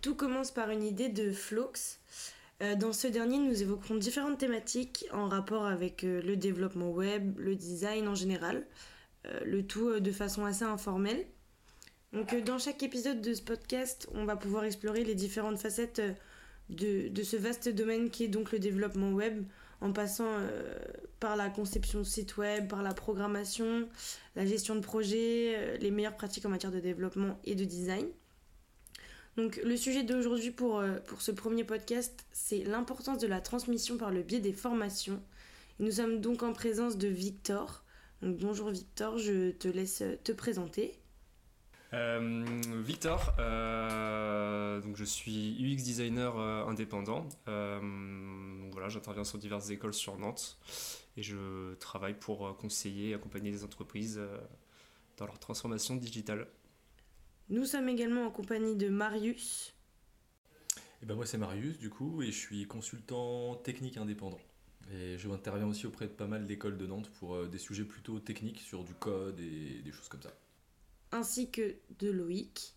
Tout commence par une idée de Flox. Euh, dans ce dernier, nous évoquerons différentes thématiques en rapport avec euh, le développement web, le design en général, euh, le tout de façon assez informelle. Donc, dans chaque épisode de ce podcast, on va pouvoir explorer les différentes facettes de, ce vaste domaine qui est donc le développement web, en passant par la conception de site web, par la programmation, la gestion de projet, les meilleures pratiques en matière de développement et de design. Donc le sujet d'aujourd'hui pour, euh, pour ce premier podcast, c'est l'importance de la transmission par le biais des formations. nous sommes donc en présence de Victor. Donc bonjour Victor, je te laisse te présenter. Euh, Victor, euh, donc je suis UX designer indépendant. voilà, j'interviens sur diverses écoles sur Nantes et je travaille pour conseiller et accompagner des entreprises dans leur transformation digitale. Nous sommes également en compagnie de Marius. Et eh ben moi c'est Marius du coup et je suis consultant technique indépendant. Et je interviens aussi auprès de pas mal d'écoles de Nantes pour euh, des sujets plutôt techniques sur du code et des choses comme ça. Ainsi que de Loïc.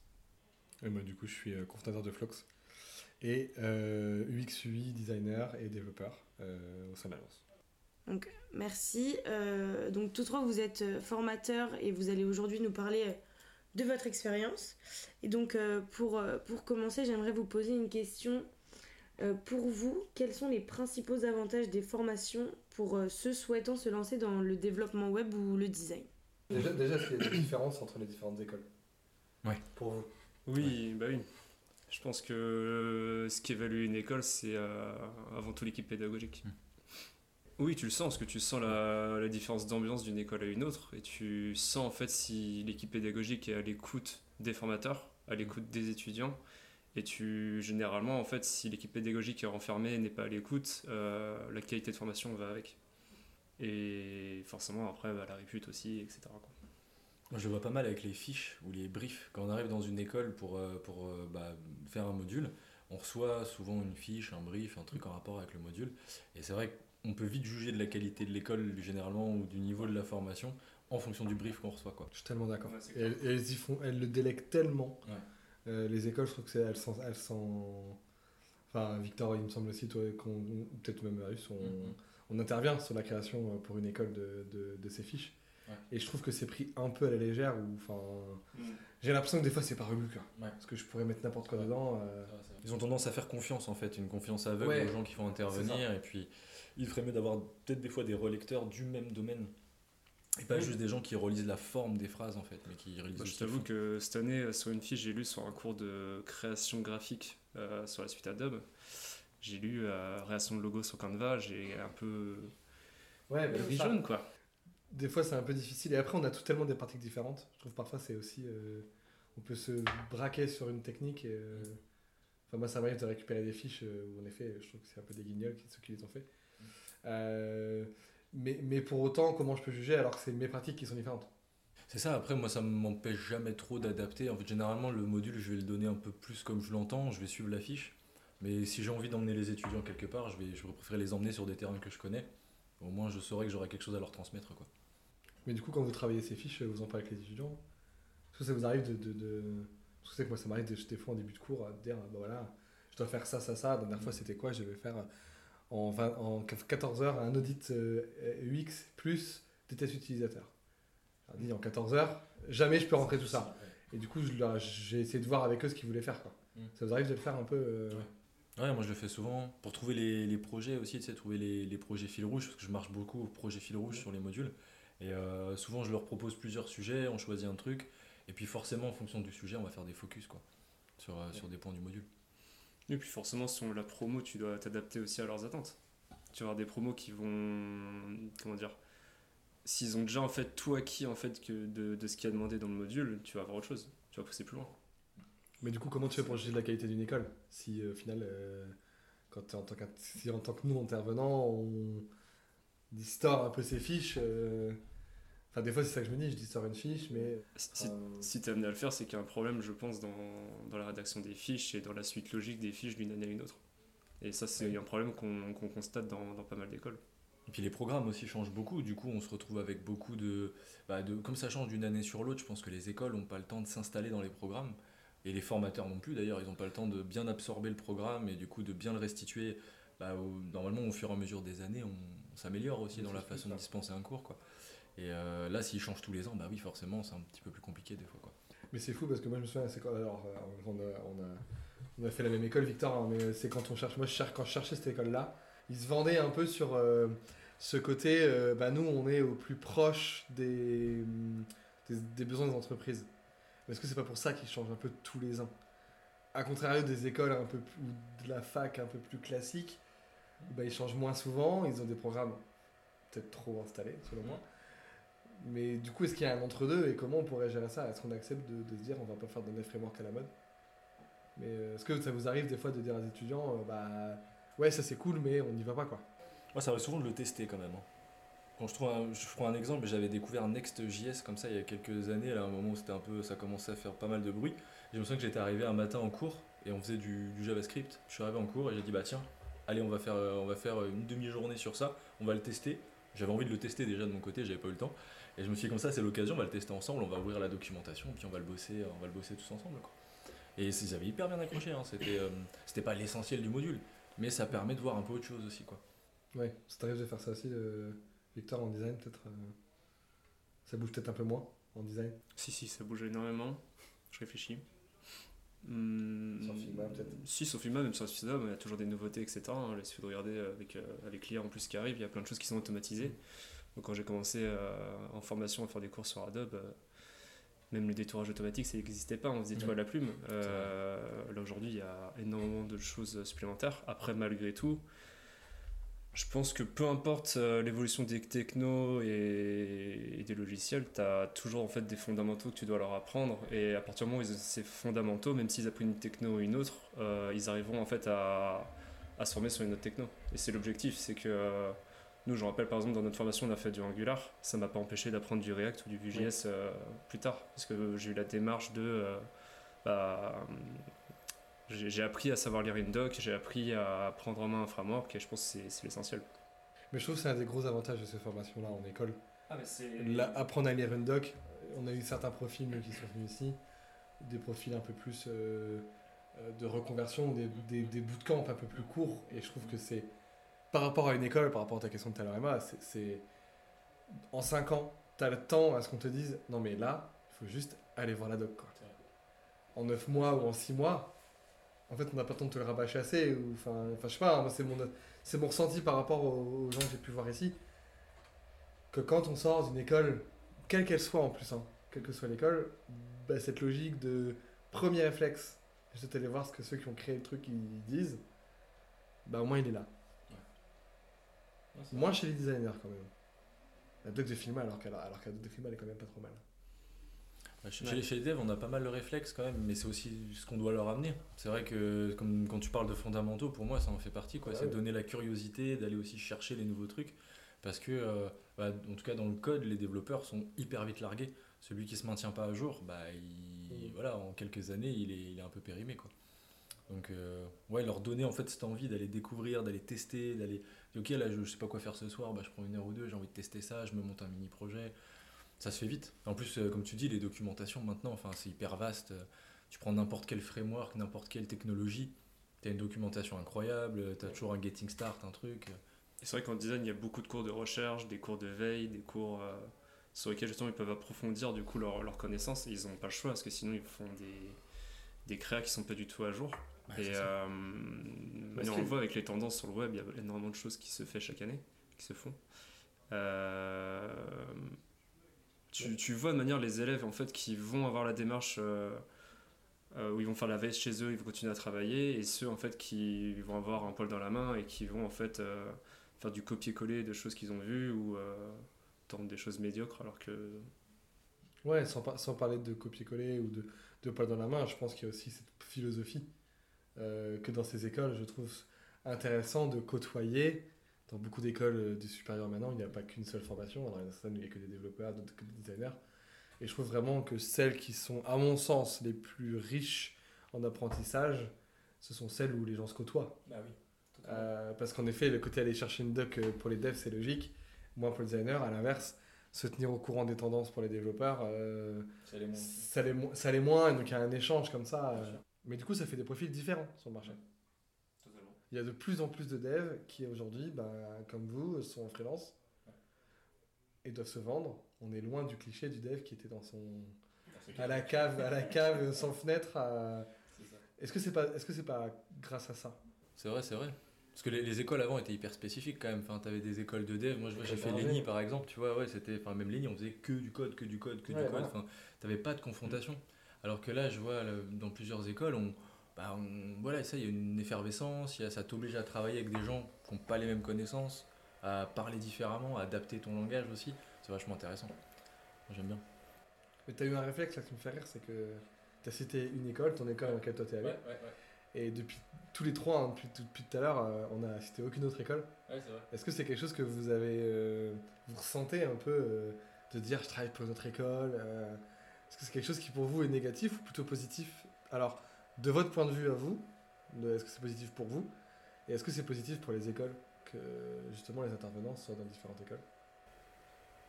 Et moi du coup je suis euh, cofondateur de Flox et euh, UX UI designer et développeur au sein de l'agence. Donc merci. donc tous trois vous êtes formateurs et vous allez aujourd'hui nous parler de votre expérience. Et donc, euh, pour, euh, pour commencer, j'aimerais vous poser une question. Euh, pour vous, quels sont les principaux avantages des formations pour ceux souhaitant se lancer dans le développement web ou le design? Déjà, déjà est-ce qu'il y a des différences entre les différentes écoles Ouais. Pour vous Oui, bah oui. Je pense que ce qui évalue une école, c'est avant tout l'équipe pédagogique. Hmm. Oui, tu le sens, parce que tu sens la, différence d'ambiance d'une école à une autre, et tu sens en fait si l'équipe pédagogique est à l'écoute des formateurs, à l'écoute des étudiants, et tu généralement en fait si l'équipe pédagogique est renfermée n'est pas à l'écoute, euh, la qualité de formation va avec. Et forcément après bah, la répute aussi, etc. Moi, je vois pas mal avec les fiches ou les briefs. Quand on arrive dans une école pour, euh, pour euh, bah, faire un module, on reçoit souvent une fiche, un brief, un truc en rapport avec le module. Et c'est vrai que on peut vite juger de la qualité de l'école généralement ou du niveau de la formation en fonction du brief qu'on reçoit. Quoi. Je suis tellement d'accord. et, elles, y font, elles le délèguent tellement. Euh, les écoles, je trouve que elles sont, elles sont... Enfin, Victor, il me semble aussi, toi, peut-être même Marius, on, mm-hmm. on, intervient sur la création euh, pour une école de, de, de ces fiches. Et je trouve que c'est pris un peu à la légère. Ou, enfin, mm. J'ai l'impression que des fois c'est pas revu. Parce que je pourrais mettre n'importe quoi dedans. Euh. Ils ont tendance à faire confiance en fait, une confiance aveugle aux gens qui vont intervenir. Et puis il ferait mieux d'avoir peut-être des fois des relecteurs du même domaine. Et pas juste des gens qui relisent la forme des phrases en fait, mais qui relisent Je t'avoue que cette année, euh, sur une fiche, j'ai lu sur un cours de création graphique euh, sur la suite Adobe. J'ai lu euh, réaction de logo sur Canva, j'ai un peu. Ouais, mais jaune quoi. Des fois, c'est un peu difficile. Et après, on a tout tellement des pratiques différentes. Je trouve parfois, c'est aussi. on peut se braquer sur une technique. Et, Enfin, moi, ça m'arrive de récupérer des fiches où, en effet, je trouve que c'est un peu des guignols, ceux qui les ont fait. Euh, mais, mais pour autant, comment je peux juger alors que c'est mes pratiques qui sont différentes? C'est ça, après moi ça ne m'empêche jamais trop d'adapter. En fait généralement le module je vais le donner un peu plus comme je l'entends, je vais suivre la fiche. Mais si j'ai envie d'emmener les étudiants quelque part, je vais, je préférer les emmener sur des terrains que je connais. Au moins je saurais que j'aurai quelque chose à leur transmettre. Quoi. Mais du coup quand vous travaillez ces fiches, vous en parlez avec les étudiants? Est-ce que ça vous arrive de... de, de... Parce que que moi ça m'arrive des fois en début de cours à dire, bah voilà, je dois faire ça, ça, ça. La dernière fois c'était quoi? Je vais faire en, en 14 heures un audit euh, UX plus des tests utilisateurs. dit en 14 heures, jamais je peux rentrer tout ça. Et du coup, j'ai essayé de voir avec eux ce qu'ils voulaient faire. Quoi. Mm. Ça vous arrive de le faire un peu euh, ouais. moi je le fais souvent. Pour trouver les, les projets aussi, tu sais, trouver les, les, projets fil rouge, parce que je marche beaucoup au projet fil rouge sur les modules. Et euh, souvent, je leur propose plusieurs sujets, on choisit un truc, et puis forcément, en fonction du sujet, on va faire des focus quoi, sur, sur des points du module. Et puis forcément, sur la promo, tu dois t'adapter aussi à leurs attentes. Tu vas avoir des promos qui vont. Comment dire S'ils ont déjà en fait tout acquis en fait que de, de ce qui a demandé dans le module, tu vas avoir autre chose. Tu vas pousser plus loin. Mais du coup, comment tu fais pour juger de la qualité d'une école Si euh, au final, euh, quand en tant si tant que nous intervenants, on distord un peu ses fiches. Euh, Enfin, des fois, c'est ça que je me dis, je dis sors une fiche, mais. Si, si tu es amené à le faire, c'est qu'il y a un problème, je pense, dans, dans, la rédaction des fiches et dans la suite logique des fiches d'une année à une autre. Et ça, c'est un problème qu'on constate dans, dans, pas mal d'écoles. Et puis les programmes aussi changent beaucoup, du coup, on se retrouve avec beaucoup de. Bah, de comme ça change d'une année sur l'autre, je pense que les écoles n'ont pas le temps de s'installer dans les programmes. Et les formateurs non plus, d'ailleurs, ils n'ont pas le temps de bien absorber le programme et du coup de bien le restituer. Bah, au- normalement, au fur et à mesure des années, on, on s'améliore aussi Oui, dans la façon ça. de dispenser un cours. Quoi. Et euh, là, s'ils changent tous les ans, bah oui, forcément, c'est un petit peu plus compliqué des fois. Quoi. Mais c'est fou parce que moi je me souviens, c'est quand alors euh, on a, fait la même école, Victor, hein, mais c'est quand on cherche. Moi je cherche, quand je cherchais cette école-là, ils se vendaient un peu sur euh, ce côté. bah nous on est au plus proche des, des, des besoins des entreprises. Mais est-ce que c'est pas pour ça qu'ils changent un peu tous les ans? À contrario des écoles un peu plus, ou de la fac un peu plus classique, bah, ils changent moins souvent, ils ont des programmes peut-être trop installés selon moi. Mais du coup, est-ce qu'il y a un entre-deux et comment on pourrait gérer ça? Est-ce qu'on accepte de, se dire on va pas faire de framework à la mode? Mais euh, est-ce que ça vous arrive des fois de dire aux étudiants euh, bah ouais, ça c'est cool, mais on n'y va pas quoi? Moi, ça arrive souvent de le tester quand même. hein. Quand je, trouve un- je prends un exemple, j'avais découvert Next.js comme ça il y a quelques années, à un moment où c'était un peu, ça commençait à faire pas mal de bruit. Me souviens que j'étais arrivé un matin en cours et on faisait du, du JavaScript. Je suis arrivé en cours et j'ai dit bah tiens, allez on va faire, euh, on va faire une demi-journée sur ça, on va le tester. J'avais envie de le tester déjà de mon côté, j'avais pas eu le temps. Et je me suis dit comme ça c'est l'occasion, on va le tester ensemble, on va ouvrir la documentation, puis on va le bosser, on va le bosser tous ensemble. Quoi. Et c'est- ils avaient hyper bien accroché, hein. c'était, euh, c'était pas l'essentiel du module, mais ça permet de voir un peu autre chose aussi quoi. Ouais, ça t'arrive de faire ça aussi, euh, Victor, en design peut-être euh, Ça bouge peut-être un peu moins en design Si, si, ça bouge énormément. Je réfléchis. Hmm, Sur Figma, peut-être Si, sur Figma, même sur Figma, il y a toujours des nouveautés, etc. hein. Il suffit de regarder avec, euh, avec l'IA en plus qui arrive, il y a plein de choses qui sont automatisées. Donc, quand j'ai commencé euh, en formation à faire des cours sur Adobe, euh, même le détourage automatique, ça n'existait pas, on faisait tout à la plume. Euh, là, aujourd'hui, il y a énormément de choses supplémentaires. Après, malgré tout, je pense que peu importe l'évolution des technos et, et des logiciels, tu as toujours en fait des fondamentaux que tu dois leur apprendre. Et à partir du moment où ils ont ces fondamentaux, même s'ils apprennent une techno ou une autre, euh, ils arriveront en fait à, à se former sur une autre techno. Et c'est l'objectif, c'est que nous, je me rappelle par exemple dans notre formation, on a fait du Angular. Ça m'a pas empêché d'apprendre du React ou du Vue.js euh, plus tard, parce que j'ai eu la démarche de euh, bah, j'ai j'ai appris à savoir lire une doc, j'ai appris à prendre en main un framework et je pense que c'est- l'essentiel. Mais je trouve que c'est un des gros avantages de ces formations-là en école. Ah, mais apprendre à lire une doc, on a eu certains profils qui sont venus ici, des profils un peu plus euh, euh, de reconversion, des, des, des bootcamps un peu plus courts, et je trouve que c'est, par rapport à une école, par rapport à ta question de tout à c'est- en 5 ans, tu as le temps à ce qu'on te dise, non mais là, il faut juste aller voir la doc. En 9 mois ou en 6 mois, en fait, on n'a pas le temps de te le rabâcher assez, enfin, je sais pas, hein, c'est mon, mon ressenti par rapport aux, gens que j'ai pu voir ici que quand on sort d'une école, quelle qu'elle soit en plus, hein, quelle que soit l'école, bah, cette logique de premier réflexe, je vais aller voir ce que ceux qui ont créé le truc disent, bah au moins il est là. Moins chez les designers quand même. La doc de Filma alors qu'elle alors que la doc de Filma elle est quand même pas trop mal. Ouais, Chez, Ouais. chez les- chez les devs, on a pas mal le réflexe quand même, mais c'est aussi ce qu'on doit leur amener. C'est vrai que comme, quand tu parles de fondamentaux, pour moi, ça en fait partie. quoi. Ouais, c'est de ouais. donner la curiosité, d'aller aussi chercher les nouveaux trucs. Parce que, euh, bah, en tout cas, dans le code, les développeurs sont hyper vite largués. Celui qui se maintient pas à jour, bah, il, Mhm. voilà, en quelques années, il est, il est un peu périmé. Quoi. Donc, euh, ouais, leur donner en fait cette envie d'aller découvrir, d'aller tester, d'aller. Ok, là, je, je sais pas quoi faire ce soir, bah, je prends une heure ou deux, j'ai envie de tester ça, je me monte un mini projet ça se fait vite. En plus, euh, comme tu dis, les documentations maintenant, enfin, c'est hyper vaste. Tu prends n'importe quel framework, n'importe quelle technologie, tu as une documentation incroyable, tu as toujours un getting start, un truc. Et c'est vrai qu'en design, il y a beaucoup de cours de recherche, des cours de veille, des cours euh, sur lesquels justement ils peuvent approfondir du coup leur- leurs connaissances et ils n'ont pas le choix parce que sinon ils font des, des créas qui sont pas du tout à jour. Ouais, et euh, on le voit avec les tendances sur le web, il y a énormément de choses qui se font chaque année, qui se font. Euh, tu, tu vois de manière les élèves en fait qui vont avoir la démarche euh, euh, où ils vont faire la veille chez eux, ils vont continuer à travailler, et ceux en fait qui vont avoir un poil dans la main et qui vont en fait faire du copier-coller de choses qu'ils ont vues ou tenter des choses médiocres alors que Ouais, sans, par- sans parler de copier-coller ou de, de pas dans la main, je pense qu'il y a aussi cette philosophie euh, que dans ces écoles, je trouve intéressant de côtoyer. Dans beaucoup d'écoles euh, du supérieur maintenant, il n'y a pas qu'une seule formation. Alors, il y en a certaines où il n'y a que des développeurs, d'autres que des designers. Et je trouve vraiment que celles qui sont, à mon sens, les plus riches en apprentissage, ce sont celles où les gens se côtoient. Bah oui. Euh, parce qu'en effet, le côté aller chercher une doc pour les devs, c'est logique. Moi, pour le designer, à l'inverse, se tenir au courant des tendances pour les développeurs, euh, Ça allait moins. ça moins, et donc il y a un échange comme ça. Euh. Mais du coup, ça fait des profils différents sur le marché. Totalement. Il y a de plus en plus de devs qui aujourd'hui, ben, comme vous, sont en freelance et doivent se vendre. On est loin du cliché du dev qui était dans son à la cave, à la cave sans fenêtre. à- Est-ce que c'est pas, est-ce que c'est pas grâce à ça? C'est vrai, c'est vrai. Parce que les, les écoles avant étaient hyper spécifiques quand même. Enfin, t'avais des écoles de dev. Moi, je vois, j'ai fait l'ENI par exemple. Tu vois, ouais, c'était. Enfin, même l'ENI, on faisait que du code, que du code, que Ouais, du code. voilà. Enfin, t'avais pas de confrontation. Alors que là, je vois dans plusieurs écoles, on, bah, on- voilà, ça, il y a une effervescence. Y a, ça t'oblige à travailler avec des gens qui n'ont pas les mêmes connaissances, à parler différemment, à adapter ton langage aussi. C'est vachement intéressant. J'aime bien. Mais t'as eu un réflexe là qui me fait rire, c'est que t'as cité une école, ton école dans laquelle toi t'es allé, ouais, ouais. et depuis tous les trois, hein, depuis, depuis tout à l'heure, euh, on a cité aucune autre école. Ouais, c'est vrai. Est-ce que c'est quelque chose que vous avez, euh, vous ressentez un peu euh, de dire je travaille pour une autre école Est-ce que c'est quelque chose qui pour vous est négatif ou plutôt positif? Alors, de votre point de vue à vous, est-ce que c'est positif pour vous? Et est-ce que c'est positif pour les écoles que justement les intervenants soient dans différentes écoles?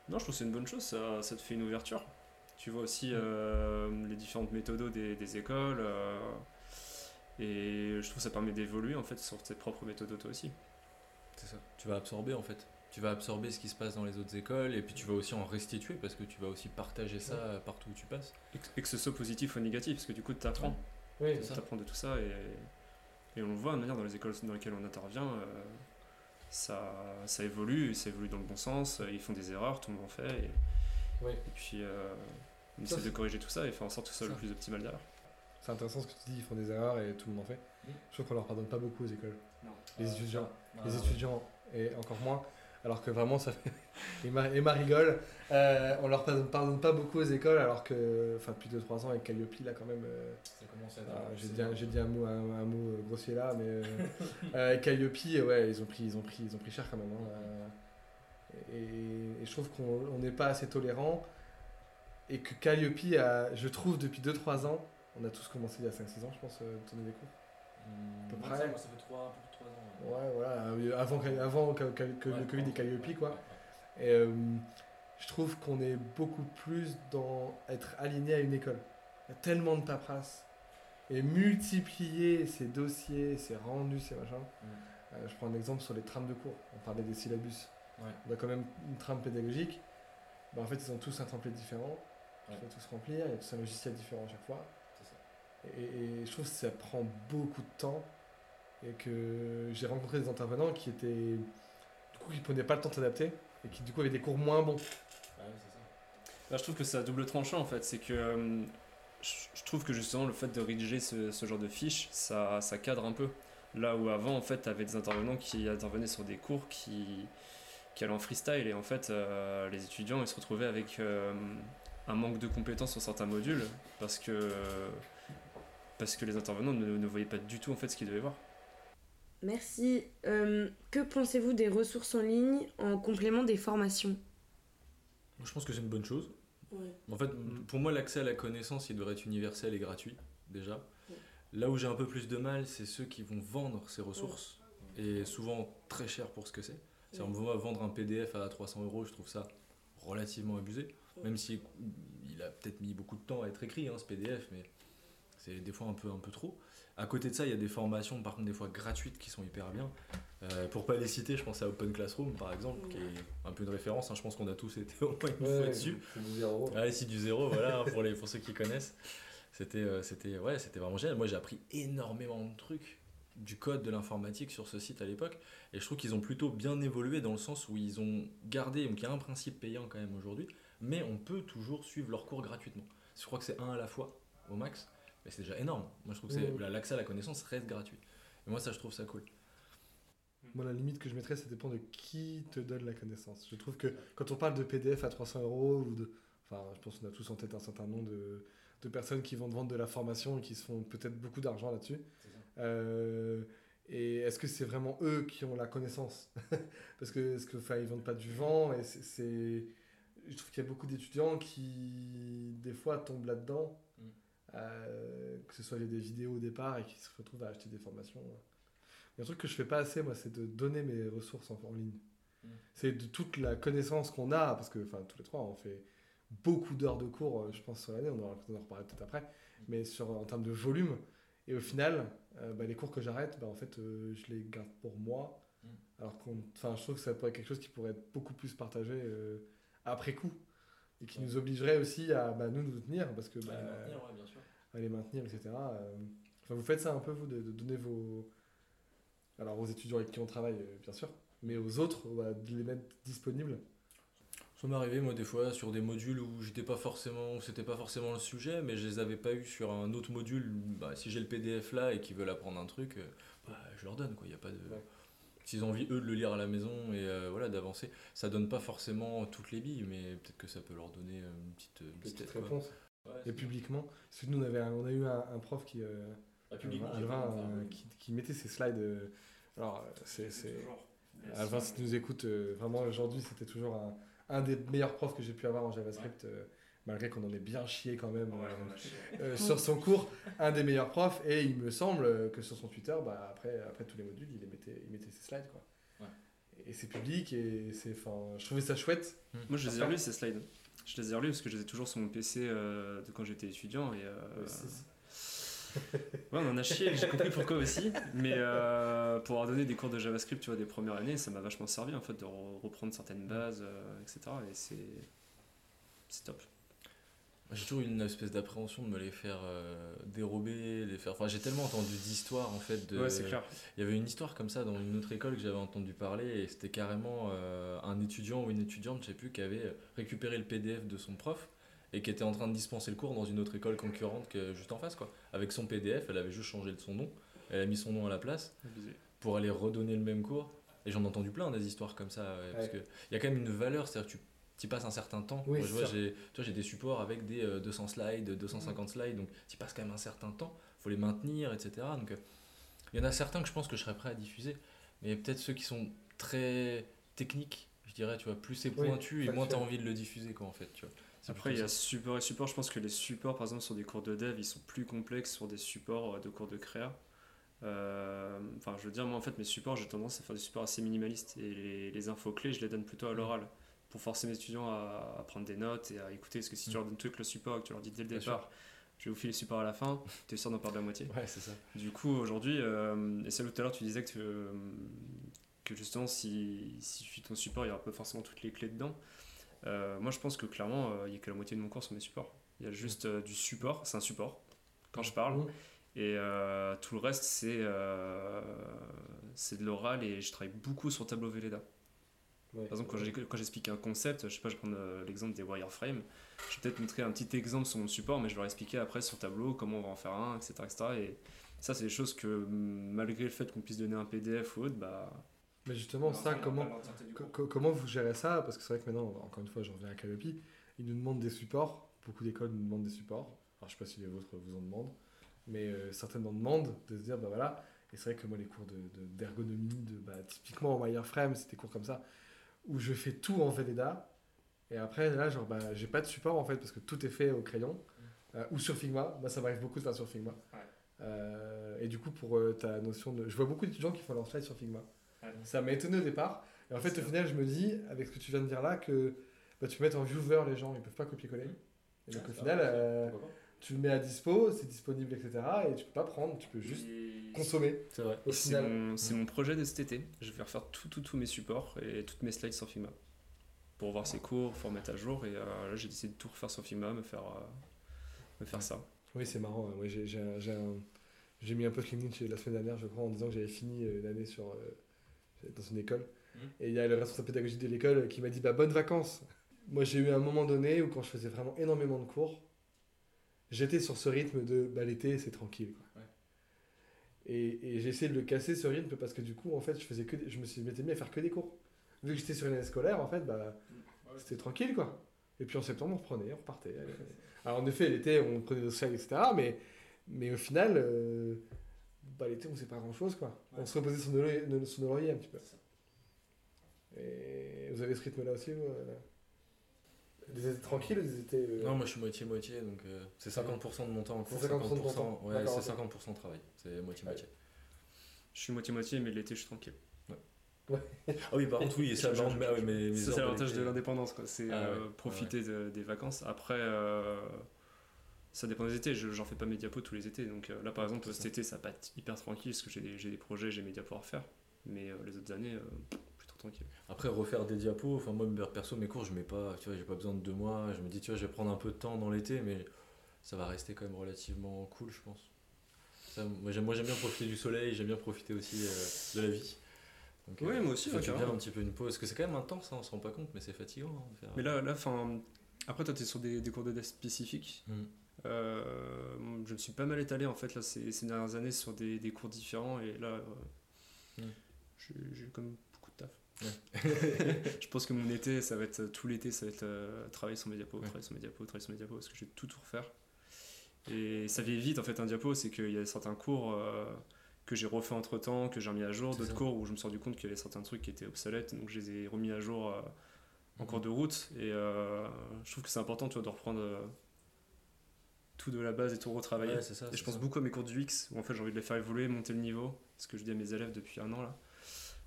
Non, je trouve que c'est une bonne chose, ça, ça te fait une ouverture. Tu vois aussi euh, les différentes méthodes des, des écoles. euh, et je trouve que ça permet d'évoluer en fait sur tes propres méthodes toi aussi. C'est ça. Tu vas absorber en fait. Tu vas absorber ce qui se passe dans les autres écoles et puis tu vas aussi en restituer parce que tu vas aussi partager ça partout où tu passes. Et que, ce soit positif ou négatif, parce que du coup, tu apprends. Oui. Tu apprends de tout ça et, et on le voit de manière dans les écoles dans lesquelles on intervient. euh, ça, ça évolue, ça évolue dans le bon sens. euh, Ils font des erreurs, tout le monde en fait. Et, Oui. et puis, euh, on Ça, essaie de corriger tout ça et faire en sorte que ce soit le plus optimal derrière. C'est intéressant ce que tu dis, ils font des erreurs et tout le monde en fait. Mm. Je trouve qu'on leur pardonne pas beaucoup aux écoles. Les Ah, étudiants. les Ah, étudiants et encore moins. Alors que vraiment, ça fait. Emma, Emma rigole. Euh, on leur pardonne, pardonne pas beaucoup aux écoles, alors que. Enfin, depuis 2-3 ans avec Calliope, là, quand même. euh, Ça commence à ah, j'ai dit, un- dit un mot, un, un mot euh, grossier là, mais. euh, euh, avec Calliope, ouais, ils ont pris, ils ont pris, ils ont pris cher quand même. hein, et, et je trouve qu'on on n'est pas assez tolérant. Et que Calliope, a, je trouve, depuis 2-3 ans, on a tous commencé il y a 5-6 ans, je pense, de donner des cours. Hmm, peu moi, près. ça, moi, ça fait 3, un peu plus de 3 ans. Ouais, voilà, avant, que- avant que, que- que Ouais, le Covid et ouais, Calliope, quoi. ouais, ouais. Et euh, je trouve qu'on est beaucoup plus dans être aligné à une école. Il y a tellement de paperasse. Et multiplier ces dossiers, ces rendus, ces machins. Mm. Euh, je prends un exemple sur les trames de cours. On parlait des syllabus. Ouais. On a quand même une trame pédagogique. Bah, en fait, ils ont tous un template différent. Ouais. Il faut tous remplir. Il y a tous un logiciel différent à chaque fois. Ça. Et, et je trouve que ça prend beaucoup de temps et que j'ai rencontré des intervenants qui étaient du coup qui prenaient pas le temps de s'adapter et qui du coup avaient des cours moins bons. Ah ouais, c'est ça. Là, je trouve que c'est à double tranchant en fait. C'est que euh, je trouve que justement le fait de rédiger ce, genre de fiches, ça, cadre un peu. Là où avant, en fait, avais des intervenants qui intervenaient sur des cours qui, qui allaient en freestyle et en fait, euh, les étudiants ils se retrouvaient avec euh, un manque de compétences sur certains modules parce que, parce que les intervenants ne, ne voyaient pas du tout en fait ce qu'ils devaient voir. Merci. Euh, que pensez-vous des ressources en ligne en complément des formations? Je pense que c'est une bonne chose. En fait, pour moi, l'accès à la connaissance, il devrait être universel et gratuit, déjà. Ouais. Là où j'ai un peu plus de mal, c'est ceux qui vont vendre ces ressources, et souvent très cher pour ce que c'est. Si on va vendre un PDF à 300 euros, je trouve ça relativement abusé, Ouais. même si il a peut-être mis beaucoup de temps à être écrit, hein, ce PDF, mais c'est des fois un peu, un peu trop. À côté de ça, il y a des formations, par contre, des fois gratuites qui sont hyper bien. Euh, pour pas les citer, je pense à Open Classroom, par exemple, qui est un peu une référence. hein. Je pense qu'on a tous été au moins une fois dessus. c'est du zéro. Ah, ici du zéro, voilà, hein, pour, les, pour ceux qui connaissent. C'était euh, c'était ouais, c'était vraiment génial. Moi, j'ai appris énormément de trucs du code de l'informatique sur ce site à l'époque. Et je trouve qu'ils ont plutôt bien évolué dans le sens où ils ont gardé, donc il y a un principe payant quand même aujourd'hui, mais on peut toujours suivre leurs cours gratuitement. Je crois que c'est un à la fois, au max, mais c'est déjà énorme. Moi, je trouve que c'est- la- l'accès à la connaissance reste gratuit. Et moi, ça, je trouve ça cool. Moi, la limite que je mettrais, ça dépend de qui te donne la connaissance. Je trouve que quand on parle de PDF à 300 euros, ou de. Enfin, je pense qu'on a tous en tête un certain nombre de, de personnes qui vont te vendre de la formation et qui se font peut-être beaucoup d'argent là-dessus. Euh, et est-ce que c'est vraiment eux qui ont la connaissance? Parce que, est-ce que, enfin, ils vendent pas du vent et c'est- c'est. Je trouve qu'il y a beaucoup d'étudiants qui, des fois, tombent là-dedans. Euh, que ce soit via des vidéos au départ et qui se retrouvent à acheter des formations. Il y a un truc que je fais pas assez, moi, c'est de donner mes ressources en, en ligne. Mm. C'est de toute la connaissance qu'on a, parce que, tous les trois, on fait beaucoup d'heures de cours, euh, je pense, sur l'année, on en, on en reparlera peut-être après, mais sur, en termes de volume. Et au final, euh, bah, les cours que j'arrête, bah, en fait, euh, je les garde pour moi. Mm. Alors qu'on, je trouve que ça pourrait être quelque chose qui pourrait être beaucoup plus partagé euh, après coup. Et qui Ouais. nous obligerait aussi à bah, nous nous tenir, parce que bah, Ouais, maintenir, ouais, bien sûr. à les maintenir, etc. Euh, Enfin, vous faites ça un peu, vous, de, de donner vos. Alors, aux étudiants avec qui on travaille, euh, bien sûr, mais aux autres, bah, de les mettre disponibles. Ça m'est arrivé, moi, des fois, sur des modules où j'étais pas forcément, où c'était pas forcément le sujet, mais je les avais pas eu sur un autre module. Bah, si j'ai le PDF là et qu'ils veulent apprendre un truc, euh, bah, je leur donne, quoi. Y a pas de. Ouais. S'ils ont envie, eux, de le lire à la maison et euh, voilà, d'avancer, ça donne pas forcément toutes les billes, mais peut-être que ça peut leur donner euh, une petite, une. Ouais, Et publiquement. Parce que nous, on, avait on a eu un, un prof qui, euh, Ah, euh, oui. qui, qui mettait ses slides. euh, alors, c'est. Alvin, si tu nous écoutes, euh, vraiment aujourd'hui, c'était toujours un, un des meilleurs profs que j'ai pu avoir en JavaScript, euh, malgré qu'on en ait bien chié quand même Ouais, euh, chié. euh, sur son cours, un des meilleurs profs. Et il me semble que sur son Twitter, bah, après, après tous les modules, il, les mettait, il mettait ses slides. Quoi. Ouais. Et c'est public, et c'est, enfin, je trouvais ça chouette. Moi, je les ai relus ces slides. Je les ai relus parce que je les ai toujours sur mon PC euh, de quand j'étais étudiant. Et, euh, Ouais, on en a chié, j'ai compris pourquoi aussi. Mais euh, pour avoir donné des cours de JavaScript, tu vois, des premières années, ça m'a vachement servi en fait de re- reprendre certaines bases, euh, etc. Et c'est c'est top. J'ai toujours eu une espèce d'appréhension de me les faire euh, dérober, les faire. Enfin, j'ai tellement entendu d'histoires en fait. De... Ouais, c'est clair. Il y avait une histoire comme ça dans une autre école que j'avais entendu parler et c'était carrément euh, un étudiant ou une étudiante, je sais plus, qui avait récupéré le PDF de son prof et qui était en train de dispenser le cours dans une autre école concurrente que juste en face quoi. Avec son PDF, elle avait juste changé de son nom, elle a mis son nom à la place pour aller redonner le même cours. Et j'en ai entendu plein des histoires comme ça, ouais, parce que il y a quand même une valeur, c'est-à-dire que tu y passes un certain temps. Oui, Moi, je vois, j'ai, tu des supports avec des euh, 200 slides, 250 slides, donc tu passes quand même un certain temps, faut les maintenir, etc. Donc euh, il y en a certains que je pense que je serais prêt à diffuser, mais peut-être ceux qui sont très techniques, je dirais, tu vois, plus c'est Oui, pointu et moins tu as envie de le diffuser, quoi, en fait, tu vois. Après, il y a support et support. Je pense que les supports, par exemple, sur des cours de dev, ils sont plus complexes sur des supports euh, de cours de créa. Euh, Enfin, je veux dire, moi, en fait, mes supports, j'ai tendance à faire des supports assez minimalistes. Et les, les infos clés, je les donne plutôt à l'oral. Pour forcer mes étudiants à, à prendre des notes et à écouter. Parce que si tu Mm. leur donnes tout avec le support et que tu leur dis dès le Bien départ, je vais vous filer le support à la fin, tu es sûr d'en perdre la moitié. Ouais, c'est ça. Du coup, aujourd'hui, euh, et c'est tout à l'heure, tu disais que, euh, que justement, si, si je suis ton support, il n'y aura pas forcément toutes les clés dedans. Euh, moi, je pense que clairement, euh, il n'y a que la moitié de mon cours sur mes supports. Il y a juste du support, c'est un support quand je parle. Mmh. Et tout le reste, c'est c'est de l'oral et je travaille beaucoup sur Tableau Velleda. Ouais. Par exemple, quand j'explique un concept, je sais pas, je vais prendre euh, l'exemple des wireframes, je vais peut-être montrer un petit exemple sur mon support, mais je vais leur expliquer après sur Tableau comment on va en faire un, etc. etc. et ça, c'est des choses que malgré le fait qu'on puisse donner un PDF ou autre, bah. Mais justement, ça, comment, co- co- comment vous gérez ça? Parce que c'est vrai que maintenant, encore une fois, j'en reviens à Calopi, ils nous demandent des supports. Beaucoup d'écoles nous demandent des supports. Alors, je sais pas si les vôtres vous en demandent, mais euh, certaines en demandent de se dire, bah voilà. Et c'est vrai que moi, les cours d'ergonomie, de, d'ergonomie, de, bah, typiquement en wireframe, c'était cours comme ça, où je fais tout en Velleda. Et après, là, genre, bah, j'ai pas de support en fait, parce que tout est fait au crayon euh, ou sur Figma. Moi, ça m'arrive beaucoup de faire sur Figma. Ouais. Euh, et du coup, pour euh, ta notion de. Je vois beaucoup d'étudiants qui font leur slide sur Figma. Ouais. Ça m'a étonné au départ. Et en fait, au final, je me dis, avec ce que tu viens de dire là, que bah, tu peux mettre en viewer les gens, ils peuvent pas copier-coller. Et donc, au final, tu le mets à dispo, c'est disponible, etc. Et tu peux pas prendre, tu peux juste consommer. C'est vrai. Au C'est final, mon, c'est mon projet de cet été. Je vais refaire tout, tout, tous mes supports et toutes mes slides sur Figma. Pour voir ses cours, pour mettre à jour. Et euh, là, j'ai décidé de tout refaire sur Figma, me faire, euh, me faire ça. Oui, c'est marrant. ouais. Ouais, j'ai, j'ai un- j'ai un- j'ai mis un post LinkedIn chez- la semaine dernière, je crois, en disant que j'avais fini euh, une année sur, euh, dans une école. Mhm. Et il y a le responsable pédagogique de l'école qui m'a dit bah, Bonnes vacances Moi, j'ai eu un moment donné où, quand je faisais vraiment énormément de cours, j'étais sur ce rythme de bah, l'été, c'est tranquille. quoi. Et, et j'ai essayé de le casser ce rythme parce que du coup, en fait, je, faisais que des- je me suis m'étais mis à faire que des cours. Vu que j'étais sur une année scolaire, en fait, bah, c'était tranquille quoi. Et puis en septembre, on reprenait, on repartait. Alors en effet, l'été, on prenait nos salles, etc. Mais, mais au final, euh, bah, l'été, on ne sait pas grand chose quoi. On se reposait sur nos, sur nos lauriers un petit peu. Et vous avez ce rythme-là aussi, vous euh Des étés tranquilles ou des étés. euh, Non, moi je suis moitié-moitié, donc euh, c'est 50% de mon temps en cours, C'est 50% de ton 50%, temps. ouais, D'accord, c'est ok. 50% de travail, c'est moitié-moitié. Je suis moitié-moitié, mais l'été, je suis tranquille. Ah oui, par contre, oui, ça, mais, ah mais- mais Ça, c'est l'avantage de l'été. l'indépendance, quoi. C'est Ah euh, ouais, profiter de- des vacances. Après, euh, ça dépend des étés. Je- J'en fais pas mes diapos tous les étés. Donc euh, là, par exemple, cet ça. été, ça va pas être hyper tranquille parce que j'ai des, j'ai des projets, j'ai mes diapos à refaire. Mais euh, les autres années, euh, tranquille. Après, refaire des diapos, enfin, moi, perso, mes cours, je mets pas, tu vois, j'ai pas besoin de deux mois. Je me dis, tu vois, je vais prendre un peu de temps dans l'été, mais ça va rester quand même relativement cool, je pense. Ça, moi, j'aime moi, j'aime bien profiter du soleil, j'aime bien profiter aussi euh, de la vie. Donc, Oui, moi aussi, fait bien un petit peu une pause, parce que c'est quand même intense, hein, on se rend pas compte, mais c'est fatigant. hein, faire- Mais là, là fin, après, toi, tu es sur des, des cours de dev spécifiques. Mm. Euh, je me suis pas mal étalé en fait là, ces, ces dernières années sur des, des cours différents et là, euh, Mm. j'ai comme. Ouais. je pense que mon été, ça va être tout l'été, ça va être euh, travailler sur mes diapos, Ouais. travailler sur mes diapos, travailler sur mes diapos parce que je vais tout tout refaire. Et ça vient vite en fait un diapo, c'est qu'il y a certains cours euh, que j'ai refait entre temps, que j'ai remis à jour, d'autres cours où je me suis rendu compte qu'il y avait certains trucs qui étaient obsolètes, donc je les ai remis à jour euh, en Mhm. cours de route. Et euh, je trouve que c'est important tu vois, de reprendre tout de la base et tout retravailler. Ouais, c'est ça. Et je pense ça. beaucoup à mes cours du X, où en fait j'ai envie de les faire évoluer, monter le niveau, ce que je dis à mes élèves depuis un an là.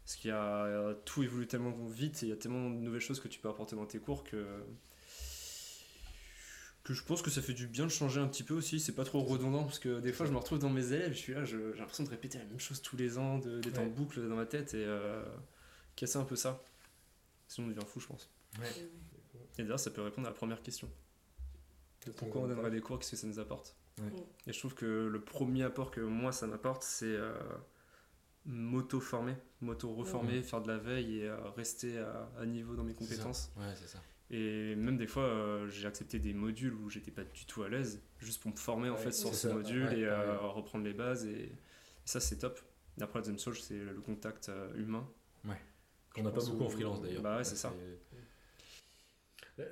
Parce qu'il y a euh, tout évolue tellement vite et il y a tellement de nouvelles choses que tu peux apporter dans tes cours que que je pense que ça fait du bien de changer un petit peu aussi, c'est pas trop redondant parce que des fois je me retrouve dans mes élèves, je suis là, j'ai l'impression de répéter la même chose tous les ans, d'être en boucle dans ma tête et euh, casser un peu ça. Sinon on devient fou je pense. Ouais. Et d'ailleurs ça peut répondre à la première question. De pourquoi on donnerait des cours, qu'est-ce que ça nous apporte? Ouais. Et je trouve que le premier apport que moi ça m'apporte, c'est euh, m'auto-former, m'auto-reformer, faire de la veille et euh, rester à, à niveau dans mes ça. compétences. Ouais, c'est ça. Et même des fois, euh, j'ai accepté des modules où j'étais pas du tout à l'aise, juste pour me former en Ouais, fait sur ces ça. modules Ouais, et euh, reprendre les bases. Et, et ça, c'est top. Et après, la deuxième chose, c'est le contact euh, humain. Qu'on n'a pas beaucoup en freelance d'ailleurs. Bah ouais, c'est ça.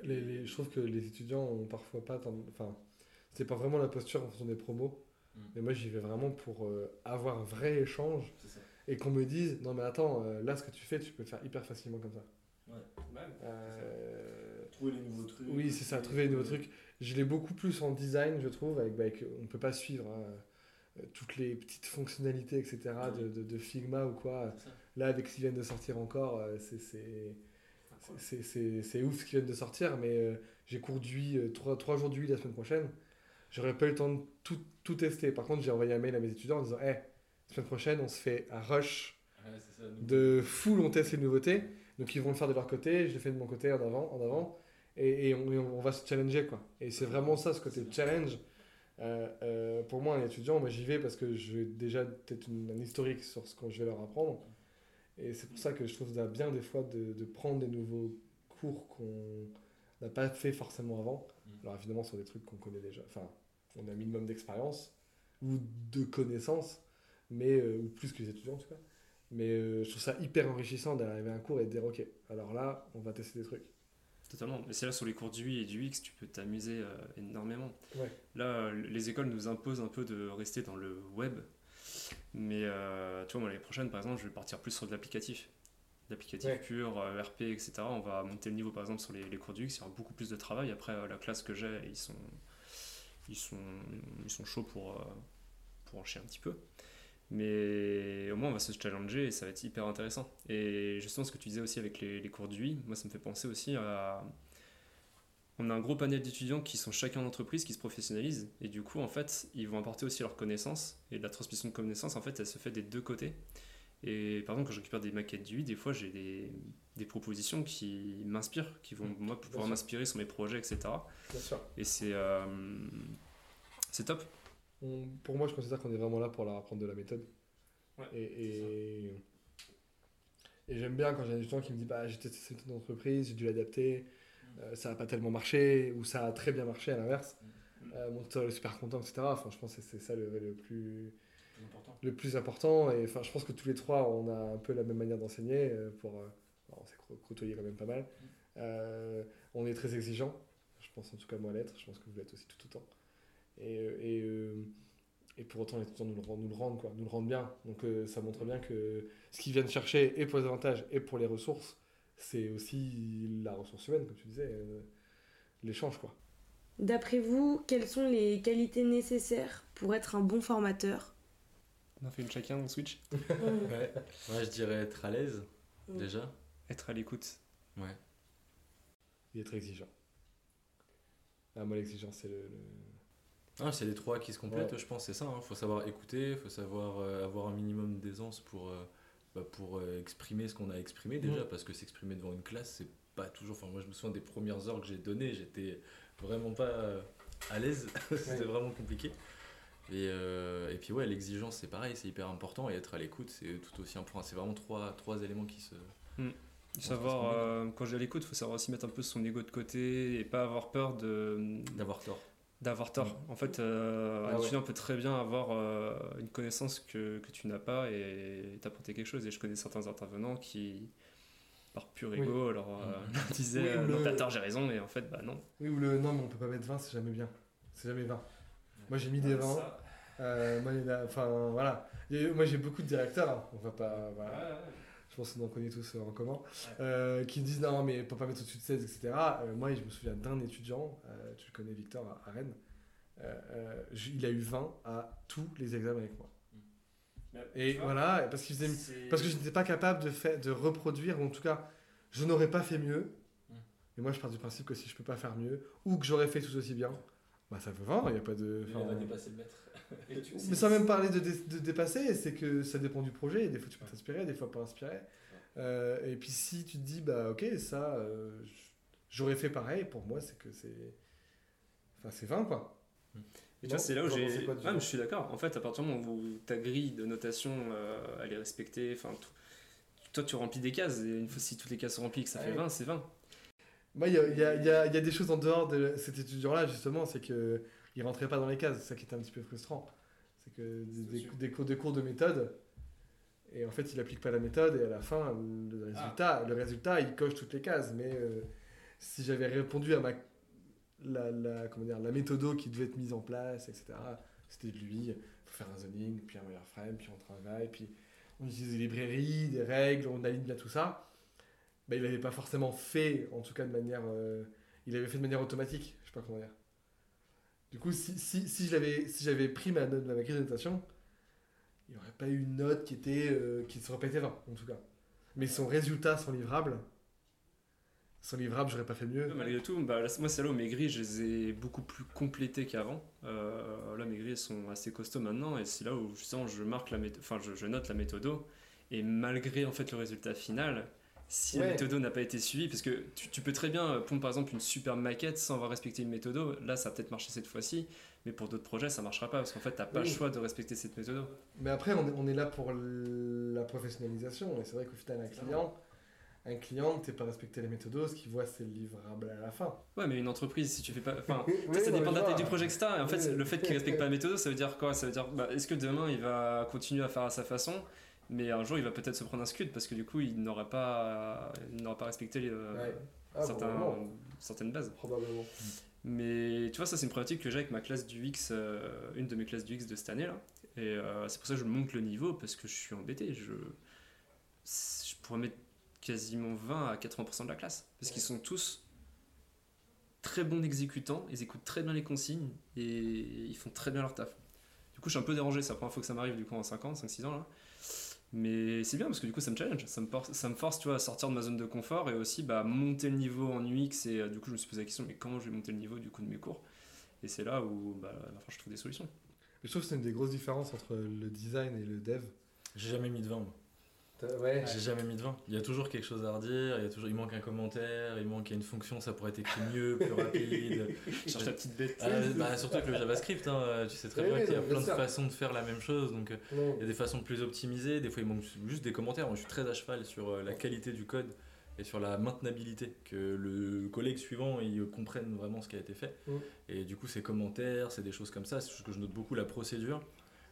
Les- les- je trouve que les étudiants ont parfois pas tant. Enfin, c'est pas vraiment la posture en fonction des promos. Mm. Mais moi, j'y vais vraiment pour euh, avoir un vrai échange C'est ça. Et qu'on me dise Non, mais attends, euh, là, ce que tu fais, tu peux le faire hyper facilement comme ça. Ouais. Euh, Trouver les nouveaux trucs. Oui, c'est ça, trouver des nouveaux trucs. Je l'ai beaucoup plus en design, je trouve, avec, bah, avec- on peut pas suivre hein, euh, toutes les petites fonctionnalités, etc. de, de- de Figma ou quoi. Là, avec ce qu'ils viennent de sortir encore, c'est- c'est ouf ce qu'ils viennent de sortir, mais euh, j'ai cours euh, trois, trois jours d'UI la semaine prochaine. J'aurais pas eu le temps de tout, tout tester. Par contre, j'ai envoyé un mail à mes étudiants en disant Hé, semaine prochaine, on se fait un rush Ouais, c'est ça. nous- de full, on teste les nouveautés. Donc, ils vont le faire de leur côté, je le fais de mon côté en avant, en avant et, et on, et on va se challenger. quoi. Et c'est vraiment ça, ce côté challenge. Euh, euh, pour moi, un étudiant, moi j'y vais parce que j'ai déjà peut-être une- un historique sur ce que je vais leur apprendre. Et c'est pour ça que je trouve ça bien des fois de, de prendre des nouveaux cours qu'on n'a pas fait forcément avant. Mm. Alors évidemment sur des trucs qu'on connaît déjà, enfin on a un minimum d'expérience ou de connaissances, mais, euh, ou plus que les étudiants en tout cas. Mais euh, je trouve ça hyper enrichissant d'arriver à un cours et de dire ok, alors là on va tester des trucs. Totalement. Mais c'est là sur les cours du UI et du X, tu peux t'amuser euh, énormément. Ouais. Là, les écoles nous imposent un peu de rester dans le web. Mais euh, tu vois, moi, l'année prochaine, par exemple, je vais partir plus sur de l'applicatif. L'applicatif Ouais. pur, euh, RP, etc. On va monter le niveau, par exemple, sur les, les cours du X. Il y aura beaucoup plus de travail. Après, la classe que j'ai, ils sont, ils, sont, ils sont chauds pour, pour en chier un petit peu. Mais au moins, on va se challenger et ça va être hyper intéressant. Et justement, ce que tu disais aussi avec les, les cours d'UI, moi, ça me fait penser aussi à. On a un gros panel d'étudiants qui sont chacun en entreprise, qui se professionnalisent. Et du coup, en fait, ils vont apporter aussi leurs connaissances. Et la transmission de connaissances, en fait, elle se fait des deux côtés. Et par exemple, quand je récupère des maquettes d'UI, des fois, j'ai des, des propositions qui m'inspirent, qui vont, moi, pouvoir m'inspirer sur mes projets, etc. Bien sûr. Et c'est. euh, c'est top. On- pour moi, je considère qu'on est vraiment là pour leur apprendre de la méthode. Ouais, et et, et j'aime bien quand j'ai des gens qui me disent bah, j'ai testé cette entreprise, j'ai dû l'adapter, euh, ça n'a pas tellement marché, ou ça a très bien marché à l'inverse. Euh, mon tuteur est super content, etc. Enfin, je pense que c'est ça le, le plus, important. le plus important. Et enfin, je pense que tous les trois, on a un peu la même manière d'enseigner. euh, pour, euh, on s'est côtoyé quand même pas mal. Euh, on est très exigeant. Je pense en tout cas moi l'être. Je pense que vous l'êtes aussi tout autant. Et, et, et pour autant, les étudiants nous le rendent, nous le rendent, quoi, nous le rendent bien. Donc euh, ça montre bien que ce qu'ils viennent chercher, et pour les avantages, et pour les ressources, c'est aussi la ressource humaine, comme tu disais, euh, l'échange. quoi. D'après vous, quelles sont les qualités nécessaires pour être un bon formateur? On a fait une chacun, on switch. Ouais. Moi, je dirais être à l'aise. Déjà. Être à l'écoute. Ouais. Et être exigeant. Ah, moi, l'exigence, c'est le. le- Ah, c'est les trois qui se complètent, Ouais. je pense, c'est ça. Il faut savoir écouter, faut savoir euh, avoir un minimum d'aisance pour, euh, bah, pour euh, exprimer ce qu'on a exprimé déjà, Mhm. parce que s'exprimer devant une classe, c'est pas toujours. Enfin, moi, je me souviens des premières heures que j'ai données, j'étais vraiment pas à l'aise, c'était Ouais. vraiment compliqué. Et, et puis, ouais, l'exigence, c'est pareil, c'est hyper important, et être à l'écoute, c'est tout aussi important. C'est vraiment trois, trois éléments qui se. Savoir, qu'on est- euh, quand j'ai à l'écoute, il faut savoir aussi mettre un peu son ego de côté et pas avoir peur de d'avoir tort. D'avoir tort. En fait, euh, Ah un ouais. étudiant peut très bien avoir euh, une connaissance que, que tu n'as pas et t'apporter quelque chose. Et je connais certains intervenants qui, par pur Oui. ego, alors euh, Mhm. disaient Oui, euh, le- non, t'as tort, j'ai raison, et en fait, bah non. Oui, ou le non, mais on peut pas mettre 20, c'est jamais bien. C'est jamais 20. Moi, j'ai mis des 20. Euh, moi, enfin, voilà. Et moi, j'ai beaucoup de directeurs, hein. on va pas. Voilà. Je pense qu'on en connaît tous euh, en commun, euh, qui disent non, mais pour pas mettre au-dessus de 16, etc. Euh, moi, je me souviens d'un étudiant, euh, tu le connais, Victor, à, à Rennes. Il a eu 20 à tous les examens avec moi. Et voilà, parce, qu'il faisait- parce que je n'étais pas capable de, faire, de reproduire, ou en tout cas, je n'aurais pas fait mieux. Mm. Et moi, je pars du principe que si je peux pas faire mieux, ou que j'aurais fait tout aussi bien, bah ça peut vendre, il n'y a pas de. enfin, dépasser le maître. mais sans même parler de, dé- de dépasser, c'est que ça dépend du projet. Des fois, tu peux t'inspirer, des fois pas inspirer. Euh, et puis, si tu te dis, bah ok, ça, euh, j'aurais fait pareil, pour moi, c'est que c'est. Enfin, c'est 20, quoi. Et tu vois, c'est là où j'ai. Ah, mais je suis d'accord. En fait, à partir du moment où ta grille de notation, euh, elle est respectée, enfin, tout- toi, tu remplis des cases, et une fois si toutes les cases sont remplies et que ça fait Ouais. 20, c'est 20. Moi, il y a, il y a- il y a- il y a des choses en dehors de cet étudiant-là, justement, c'est que il rentrait pas dans les cases. C'est ça qui était un petit peu frustrant. C'est que des, des- des cours, des cours de méthode, et en fait, il applique pas la méthode, et à la fin, le résultat, le résultat il coche toutes les cases. Mais euh, si j'avais répondu à ma, la, la, comment dire, la méthodo qui devait être mise en place, etc., c'était de lui, faut faire un zoning, puis un wireframe, puis on travaille, puis on utilise des librairies, des règles, on aligne bien tout ça. Ben, il n'avait pas forcément fait, en tout cas de manière. euh, il avait fait de manière automatique, je sais pas comment dire. Du coup, si, si, si je l'avais- si j'avais pris ma note, ma grille de notation, il n'y aurait pas eu une note qui, était, euh, qui se répétait 20, en tout cas. Mais son résultat, son livrable, son livrable, j'aurais pas fait mieux. Malgré tout, bah, moi, où mes grilles, je les ai beaucoup plus complétées qu'avant. Euh, là, mes grilles sont assez costauds maintenant, et c'est là où justement je marque la méthode, enfin, je, note la méthodo, et malgré en fait le résultat final, si la Ouais. méthodo n'a pas été suivie, parce que tu, tu peux très bien prendre par exemple une super maquette sans avoir respecté une méthodo, là ça a peut-être marché cette fois-ci, mais pour d'autres projets ça marchera pas, parce qu'en fait t'as pas Oui. le choix de respecter cette méthodo. Mais après, on est, on est là pour la professionnalisation. Et c'est vrai qu'au final, un client, un client, t'es pas respecté les méthodos, ce qu'il voit, c'est le livrable à la fin. Ouais, mais une entreprise, si tu fais pas. Enfin, Oui, Ça, dépend de la taille du projet. Et en fait, le fait qu'il respecte pas la méthode, ça veut dire quoi? Ça veut dire, bah, est-ce que demain il va continuer à faire à sa façon, mais un jour il va peut-être se prendre un scud parce que du coup il n'aurait pas, il n'aura pas respecté les, euh, Ouais. Ah, certains- certaines bases. Probablement. Mais tu vois, ça c'est une problématique que j'ai avec ma classe du X, euh, une de mes classes du X de cette année là. Et euh, c'est pour ça que je monte le niveau parce que je suis embêté. Je, je pourrais mettre quasiment 20 à 80% de la classe parce qu'ils sont tous très bons exécutants, ils écoutent très bien les consignes et ils font très bien leur taf. Du coup, je suis un peu dérangé, c'est la première fois que ça m'arrive du coup en 5 ans, 5-6 ans là. Mais c'est bien parce que du coup ça me challenge, ça me, force, ça me force tu vois, à sortir de ma zone de confort et aussi bah, monter le niveau en UX et euh, du coup je me suis posé la question mais comment je vais monter le niveau du coup de mes cours? Et c'est là où bah, enfin, je trouve des solutions. Je trouve que c'est une des grosses différences entre le design et le dev. J'ai jamais mis de 20, moi. Ouais. J'ai jamais mis de 20. Il y a toujours quelque chose à redire, il, y a toujours... il manque un commentaire, il manque une fonction, ça pourrait être écrit mieux, plus rapide. Cherche la petite bête. Ah, bah, surtout avec le JavaScript, hein, tu sais très bien qu'il y a plein de façons de faire la même chose. Donc euh, il y a des façons plus optimisées, des fois il manque juste des commentaires. Moi je suis très à cheval sur euh, la qualité du code et sur la maintenabilité, que le collègue suivant il comprenne vraiment ce qui a été fait. Et du coup ces commentaires, c'est des choses comme ça, c'est ce que je note beaucoup la procédure.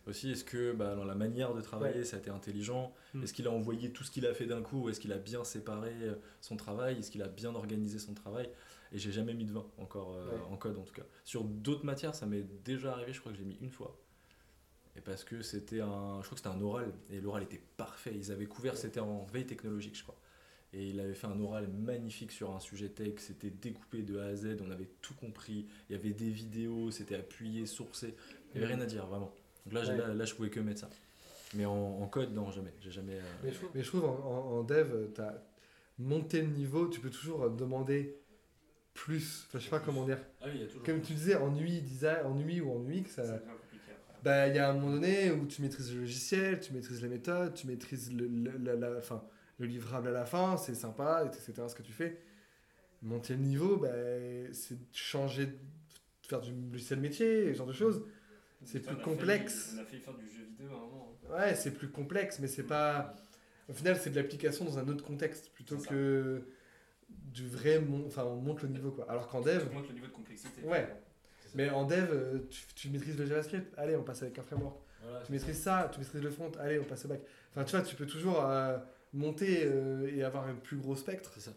Aussi, est-ce que bah, dans la manière de travailler, ça a été intelligent Mm. Est-ce qu'il a envoyé tout ce qu'il a fait d'un coup Est-ce qu'il a bien séparé euh, son travail? Est-ce qu'il a bien organisé son travail? Et j'ai jamais mis de 20 encore euh, Ouais. en code en tout cas. Sur d'autres matières, ça m'est déjà arrivé, je crois que j'ai mis une fois. Et parce que c'était un. Je crois que c'était un oral. Et l'oral était parfait. Ils avaient couvert, c'était en veille technologique, je crois. Et il avait fait un oral magnifique sur un sujet tech. C'était découpé de A à Z. On avait tout compris. Il y avait des vidéos. C'était appuyé, sourcé. Il n'y avait rien à dire, vraiment. Donc là, Ouais. là, là, je pouvais que mettre ça. Mais en, en code, non, jamais. J'ai jamais. euh, Mais je, trouve- mais je trouve en, en- en dev, tu as monté le niveau, tu peux toujours euh, demander plus. Enfin, je sais pas comment dire. Ah oui, il y a toujours. Comme tu disais, en UI, design, en UI ou en UX, ça- bah, il y a un moment donné où tu maîtrises le logiciel, tu maîtrises les méthodes, tu maîtrises le, le- la- la- enfin, le livrable à la fin, c'est sympa, etc. ce que tu fais. Monter le niveau, bah, c'est changer, de faire du logiciel métier, ce genre de choses. C'est plus on failli- complexe. on a failli faire du jeu vidéo à un moment. hein. Ouais, c'est plus complexe, mais c'est pas. Au final, c'est de l'application dans un autre contexte plutôt que du vrai. mon- Enfin, on monte le niveau quoi. Alors qu'en dev, Tu montes le niveau de complexité. Ouais. mais en dev, euh, tu, tu maîtrises le JavaScript, allez, on passe avec un framework. Voilà, Tu maîtrises ça, tu maîtrises le front, allez, on passe au back. Enfin, tu vois, tu peux toujours euh, monter euh, et avoir un plus gros spectre. C'est ça.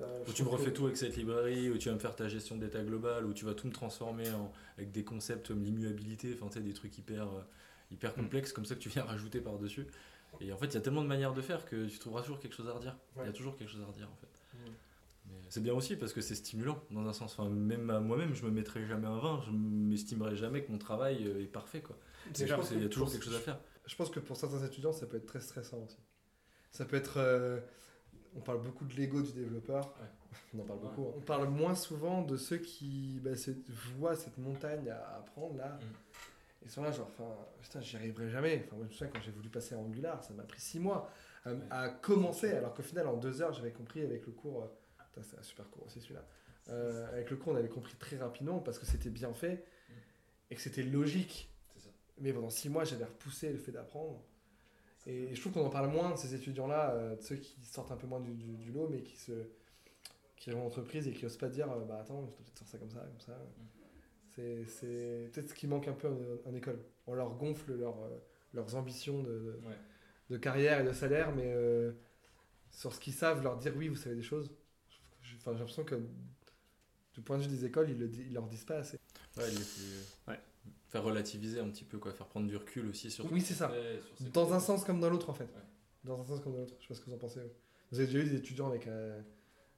Euh, Où tu me refais que- tout avec cette librairie, où tu vas me faire ta gestion d'état global, où tu vas tout me transformer en, avec des concepts comme l'immuabilité, enfin tu sais, des trucs hyper, euh, hyper complexes comme ça que tu viens rajouter par-dessus. Et en fait, il y a tellement de manières de faire que tu trouveras toujours quelque chose à redire. Il y a toujours quelque chose à redire en fait. Mm. C'est bien aussi parce que c'est stimulant dans un sens. Enfin, même à moi-même, je me mettrai jamais un 20, je m'estimerai jamais que mon travail euh, est parfait quoi. Qu'il y a toujours quelque chose à faire. Je pense que pour certains étudiants, ça peut être très stressant aussi. Ça peut être. euh, on parle beaucoup de l'ego du développeur. On en parle beaucoup. hein. On parle moins souvent de ceux qui bah, se- voient cette montagne à apprendre là. Mm. Et sont là, genre, enfin, putain, j'y arriverai jamais. Enfin, moi, je me souviens quand j'ai voulu passer à Angular, ça m'a pris six mois à, Ouais. à commencer, alors qu'au final, en deux heures, j'avais compris avec le cours. euh, putain, c'est un super cours aussi celui-là. Euh, avec le cours, on avait compris très rapidement parce que c'était bien fait et que c'était logique. Ça. Mais pendant six mois, j'avais repoussé le fait d'apprendre. Et je trouve qu'on en parle moins de ces étudiants-là, euh, de ceux qui sortent un peu moins du, du- du lot, mais qui se qui vont en entreprise et qui osent pas dire euh, bah attends, je dois peut-être faire ça comme ça, comme ça. C'est, c'est peut-être ce qui manque un peu en, en école. On leur gonfle leur, euh, leurs ambitions de, de, Ouais. de carrière et de salaire, mais euh, sur ce qu'ils savent, leur dire oui, vous savez des choses. Enfin, j'ai l'impression que du point de vue des écoles, ils, le, ils leur disent pas assez. Ouais, il est plus- Ouais. Faire relativiser un petit peu, quoi, faire prendre du recul aussi sur Oui, ce c'est ça. fait, sur ses Dans un sens comme dans l'autre, en fait. Ouais. Dans un sens comme dans l'autre. Je sais pas ce que vous en pensez. vous. Vous avez déjà eu des étudiants avec un,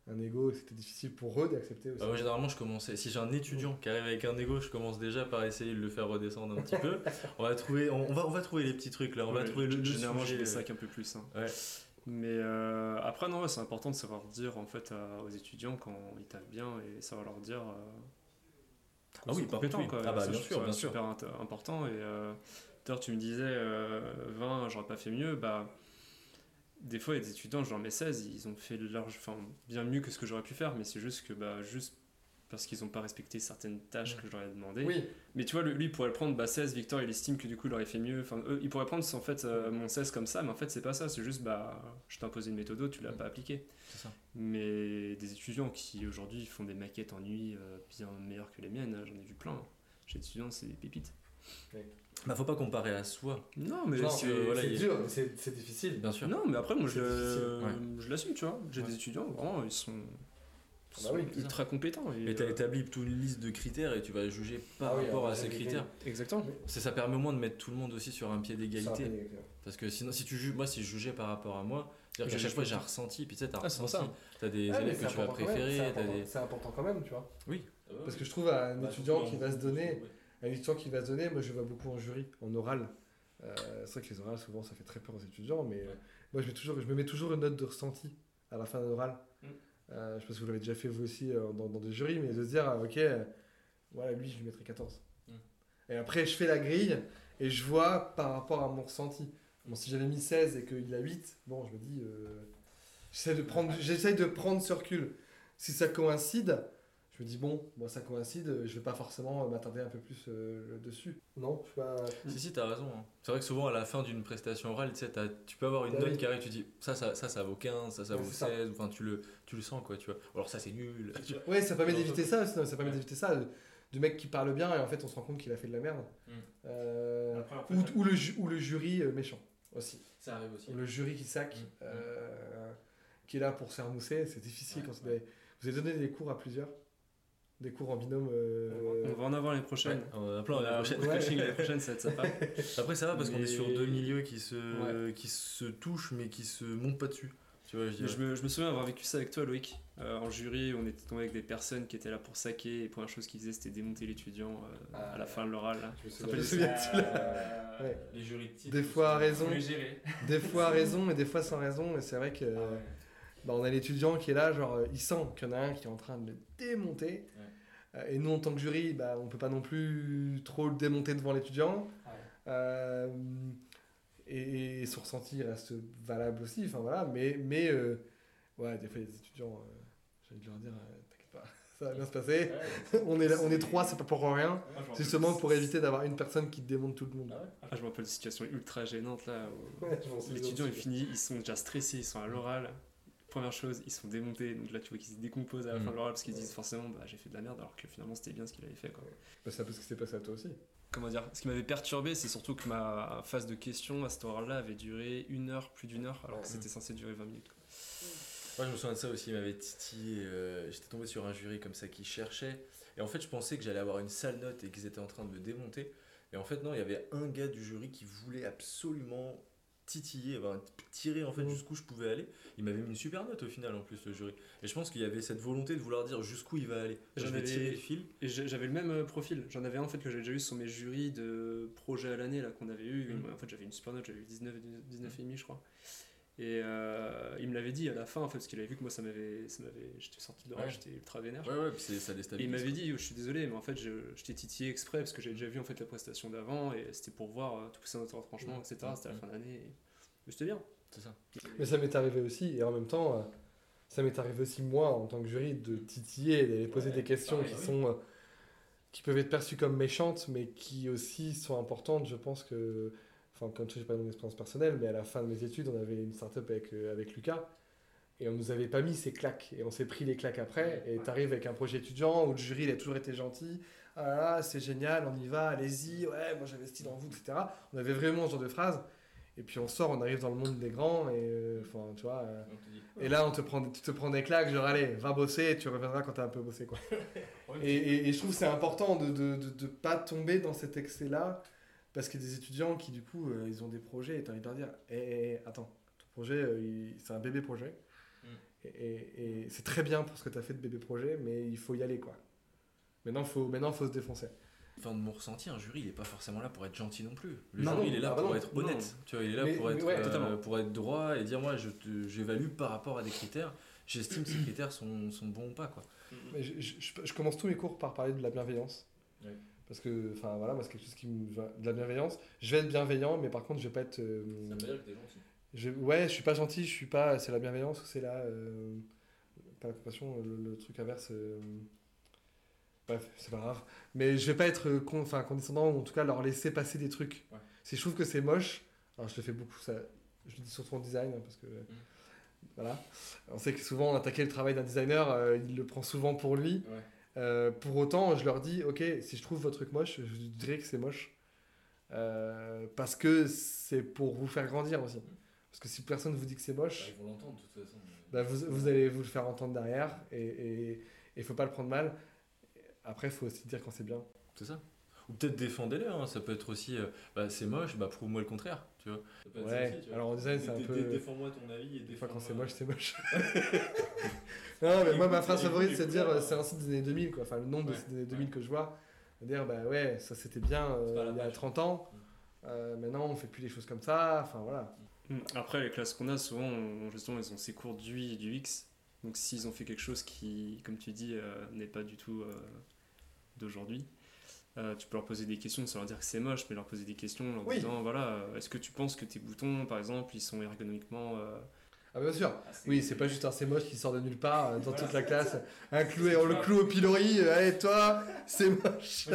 un ego et c'était difficile pour eux d'accepter aussi. Bah, moi, généralement, je commençais. Si j'ai un étudiant qui arrive avec un ego, je commence déjà par essayer de le faire redescendre un petit peu. On va trouver, on, on va, on va trouver les petits trucs là. On va trouver le, le Généralement, je sujet. les sac un peu plus. hein. Ouais. Mais euh, après, non, ouais, c'est important de savoir dire en fait à- aux étudiants quand ils taffent bien et savoir leur dire. euh, Ah oui, par contre, oui. quoi. Ah bah, Ça, bien sûr, bien sûr. super important. Et euh, d'ailleurs, tu me disais euh, 20, j'aurais pas fait mieux. Bah, des fois, il y a des étudiants, genre mes 16, ils ont fait enfin, bien mieux que ce que j'aurais pu faire, mais c'est juste que, bah, juste parce qu'ils n'ont pas respecté certaines tâches que je leur ai demandé. Oui, Mais tu vois, lui, il pourrait le prendre bah, 16, Victor, il estime que du coup, il aurait fait mieux. Enfin, eux, il pourrait prendre en fait euh, mon 16 comme ça, mais en fait, c'est pas ça. C'est juste, bah, je t'ai imposé une méthode, tu l'as Mm. pas appliquée. C'est ça. Mais des étudiants qui aujourd'hui font des maquettes en nuit euh, bien meilleures que les miennes, j'en ai vu plein. Chez les étudiants, c'est des pépites. Bah, faut pas comparer à soi. Non, mais c'est- voilà, il- dur, c'est difficile. Bien sûr. Non, mais après, moi, je, l'assume, tu vois. J'ai Ouais. des étudiants, vraiment, ils sont, Ah bah oui, sont ultra compétents. Et, Et t'as euh, établi toute une liste de critères et tu vas juger par Ah oui, rapport à ces critères. Exactement. C'est ça permet au moins de mettre tout le monde aussi sur un pied d'égalité. Parce que sinon, si tu juges, moi, si je jugeais par rapport à moi, c'est-à-dire qu'à Je chaque fois j'ai un ressenti, puis tu sais, t'as un Ah, ressenti, ça. t'as des élèves que tu vas préférer, c'est t'as important- des. C'est important quand même, tu vois. Oui. Parce que je trouve un Bah, étudiant qui va se donner, un étudiant qui va se donner, moi je le vois beaucoup en jury, en oral. Euh, c'est vrai que les orales, souvent, ça fait très peur aux étudiants, mais euh, moi je, mets toujours, je me mets toujours une note de ressenti à la fin d'un oral. Mm. Euh, je pense que vous l'avez déjà fait vous aussi euh, dans, dans des jurys, mais de se dire, ah, ok, voilà, lui je lui mettrai 14. Mm. Et après, je fais la grille et je vois par rapport à mon ressenti. Bon, si j'avais mis 16 et qu'il a 8, bon, je me dis, euh, j'essaie de prendre, j'essaie de prendre ce recul. Si ça coïncide, je me dis, bon, moi ça coïncide, je vais pas forcément m'attarder un peu plus euh, dessus. Non, je sais pas. Si, si, t'as raison. hein. C'est vrai que souvent, à la fin d'une prestation orale, tu sais, t'as- tu peux avoir une Bah note qui arrive, tu dis ça, ça, ça, ça vaut 15, ça, ça Ouais, vaut c'est ça. 16, enfin, tu le, tu le sens, quoi, tu vois. Alors ça, c'est nul. Ouais, ça permet d'éviter ça- ça permet d'éviter ça. Du mec qui parle bien et en fait on se rend compte qu'il a fait de la merde. Mm. Euh, Après, fait, ou, ou le, ju- ou le jury euh, méchant aussi. Ça arrive aussi. Ou le jury qui sac, Mm. euh, qui est là pour se faire mousser, c'est difficile Ouais, quand avez- Vous avez donné des cours à plusieurs Des cours en binôme euh, On va en avoir les prochaines. On en a plein On l'année a prochaine. beaucoup de coaching l'année prochaine, ça va être sympa. Après, ça va parce qu'on est Mais- sur deux milieux qui se, Ouais. qui se touchent mais qui se montent pas dessus. Tu vois, je Mais je, me, je me souviens avoir vécu ça avec toi, Loïc. Euh, en jury, on était tombé avec des personnes qui étaient là pour saquer, et la première chose qu'ils faisaient, c'était démonter l'étudiant euh, Ah, à la ouais. fin de l'oral. Je me Ça souviens- souviens de Ouais. Les jurys de titre. Des fois à raison, les des fois à raison et des fois sans raison. Et c'est vrai que Ah ouais. Bah, on a l'étudiant qui est là, genre euh, il sent qu'il y en a un qui est en train de le démonter. Euh, Et nous en tant que jury, bah, on peut pas non plus trop le démonter devant l'étudiant. Ouais. Euh, et, et son ressenti reste valable aussi, enfin voilà, mais, mais euh, ouais, des fois les étudiants, euh, j'ai envie de leur dire, euh, t'inquiète pas, ça va bien se passer. Ouais. on, est là- on est trois, c'est pas pour rien. Ah, C'est justement pour éviter d'avoir une personne qui démonte tout le monde. Ah ouais? Ah, je me rappelle de situations ultra gênantes là. où Ouais, finit, ils sont déjà stressés, ils sont à l'oral. Première chose, ils sont démontés. Donc là, tu vois qu'ils se décomposent à la fin de l'oral parce qu'ils se disent forcément, bah, j'ai fait de la merde alors que finalement c'était bien ce qu'il avait fait. Quoi. Bah, c'est un peu ce qui s'est passé à toi aussi. Comment dire? Ce qui m'avait perturbé, c'est surtout que ma phase de questions à cette oral-là avait duré une heure, plus d'une heure, alors que Ouais. c'était censé durer 20 minutes. quoi. Moi, je me souviens de ça aussi, il m'avait titillé. euh, J'étais tombé sur un jury comme ça qui cherchait. Et en fait, je pensais que j'allais avoir une sale note et qu'ils étaient en train de me démonter. Et en fait, non, il y avait un gars du jury qui voulait absolument titiller, enfin, tirer en fait Mhm. jusqu'où je pouvais aller. Il m'avait mis une super note au final en plus, le jury. Et je pense qu'il y avait cette volonté de vouloir dire jusqu'où il va aller. Je J'en vais avais- tirer le fil. Et j'avais le même euh, profil. J'en avais un en fait que j'avais déjà eu sur mes jurys de projet à l'année là qu'on avait eu. Mm. En fait, j'avais une super note, j'avais eu 19, 19 et demi, je crois. Et euh, il me l'avait dit à la fin en fait parce qu'il avait vu que moi ça m'avait, ça m'avait, j'étais sorti de Ouais. j'étais ultra vénère. Ouais, ouais, puis c'est- ça Et déstabilise. il m'avait quoi. dit, je suis désolé, mais en fait, je, je t'ai titillé exprès parce que j'avais déjà vu en fait la prestation d'avant et c'était pour voir euh, tout pousser notre retranchement, etc. C'était à la fin d'année. et- mais C'était bien. C'est ça. Mais ça m'est arrivé aussi, et en même temps, euh, ça m'est arrivé aussi moi en tant que jury de titiller, d'aller poser Ouais, des questions pareil, qui sont euh, qui peuvent être perçues comme méchantes, mais qui aussi sont importantes. Je pense que, enfin, comme tu sais, pas mon expérience personnelle, mais à la fin de mes études, on avait une startup avec euh, avec Lucas. Et on nous avait pas mis ces claques. Et on s'est pris les claques après. Et tu arrives avec un projet étudiant où le jury il a toujours été gentil. Ah là là, c'est génial, on y va, allez-y. Ouais, moi j'investis dans vous, etc. On avait vraiment ce genre de phrases. Et puis on sort, on arrive dans le monde des grands. Et euh, enfin, tu vois. euh, et là, on te prend, tu te prends des claques, genre allez, va bosser et tu reviendras quand t'as un peu bossé. Quoi. Et, et- et je trouve que c'est important de ne de, de, de pas tomber dans cet excès-là, parce qu'il y a des étudiants qui, du coup, euh, ils ont des projets et t'as envie de leur dire Eh, eh, attends, ton projet, euh, c'est un bébé projet. Mm. Et, et- et c'est très bien pour ce que t'as fait de bébé projet, mais il faut y aller. quoi. Maintenant, faut, maintenant, faut se défoncer. Enfin, de mon ressenti, un jury, il est pas forcément là pour être gentil non plus. Le Non, jury, non, il est là ah bah pour non, être honnête. Tu vois, il est là Mais- pour, être, ouais, euh, pour être droit et dire moi, je te- j'évalue par rapport à des critères. J'estime que ces critères sont, sont bons ou pas. Quoi. Mais je, je- je- je commence tous mes cours par parler de la bienveillance. Ouais. Parce que, enfin voilà, moi c'est quelque chose qui me. va- De la bienveillance. Je vais être bienveillant, mais par contre, je vais pas être. euh, dire que t'es gentil. Je, ouais, je suis pas gentil, je suis pas. C'est la bienveillance ou c'est la. euh, pas la compassion, le, le truc inverse. euh, bref, c'est pas grave. Mais je vais pas être euh, con- enfin, condescendant ou en tout cas leur laisser passer des trucs. Ouais. Si je trouve que c'est moche, alors je le fais beaucoup, ça, je le dis surtout en design hein, parce que. Voilà. On sait que souvent, attaquer le travail d'un designer, il le prend souvent pour lui. Ouais. Euh, pour autant, je leur dis, ok, si je trouve votre truc moche, je dirais que c'est moche. Euh, parce que c'est pour vous faire grandir aussi. Parce que si personne vous dit que c'est moche, Ils vont l'entendre de toute façon. bah, vous, vous allez vous le faire entendre derrière et il faut pas le prendre mal. Après, il faut aussi dire quand c'est bien. C'est ça. Ou peut-être défendez-les, hein. ça peut être aussi, euh, bah, c'est moche, bah, prouve-moi le contraire, tu vois. Ça peut être ça Ouais, aussi, tu vois. alors en design, c'est un peu- dé- Défends-moi ton avis et Des fois, quand c'est défends-moi- moche, c'est moche. non, mais moi, ma phrase favorite, c'est de dire euh, c'est un site des années 2000, quoi. Enfin, le nombre Ouais, de des années 2000 ouais. que je vois. De dire, bah ouais, ça c'était bien euh, il y a page. 30 ans. Mm. Euh, maintenant, on fait plus les choses comme ça. Enfin, voilà. Mm. Après, les classes qu'on a, souvent, on- justement, ils ont ces cours d'UI et du X. Donc, s'ils ont fait quelque chose qui, comme tu dis, euh, n'est pas du tout euh, d'aujourd'hui, euh, tu peux leur poser des questions sans leur dire que c'est moche, mais leur poser des questions en leur Oui. disant voilà, euh, est-ce que tu penses que tes boutons, par exemple, ils sont ergonomiquement. euh, Ah, bien sûr. Oui, c'est pas juste un c'est moche qui sort de nulle part euh, dans Voilà, toute la classe. Un clou, on le cloue au pilori. Allez, toi, c'est moche.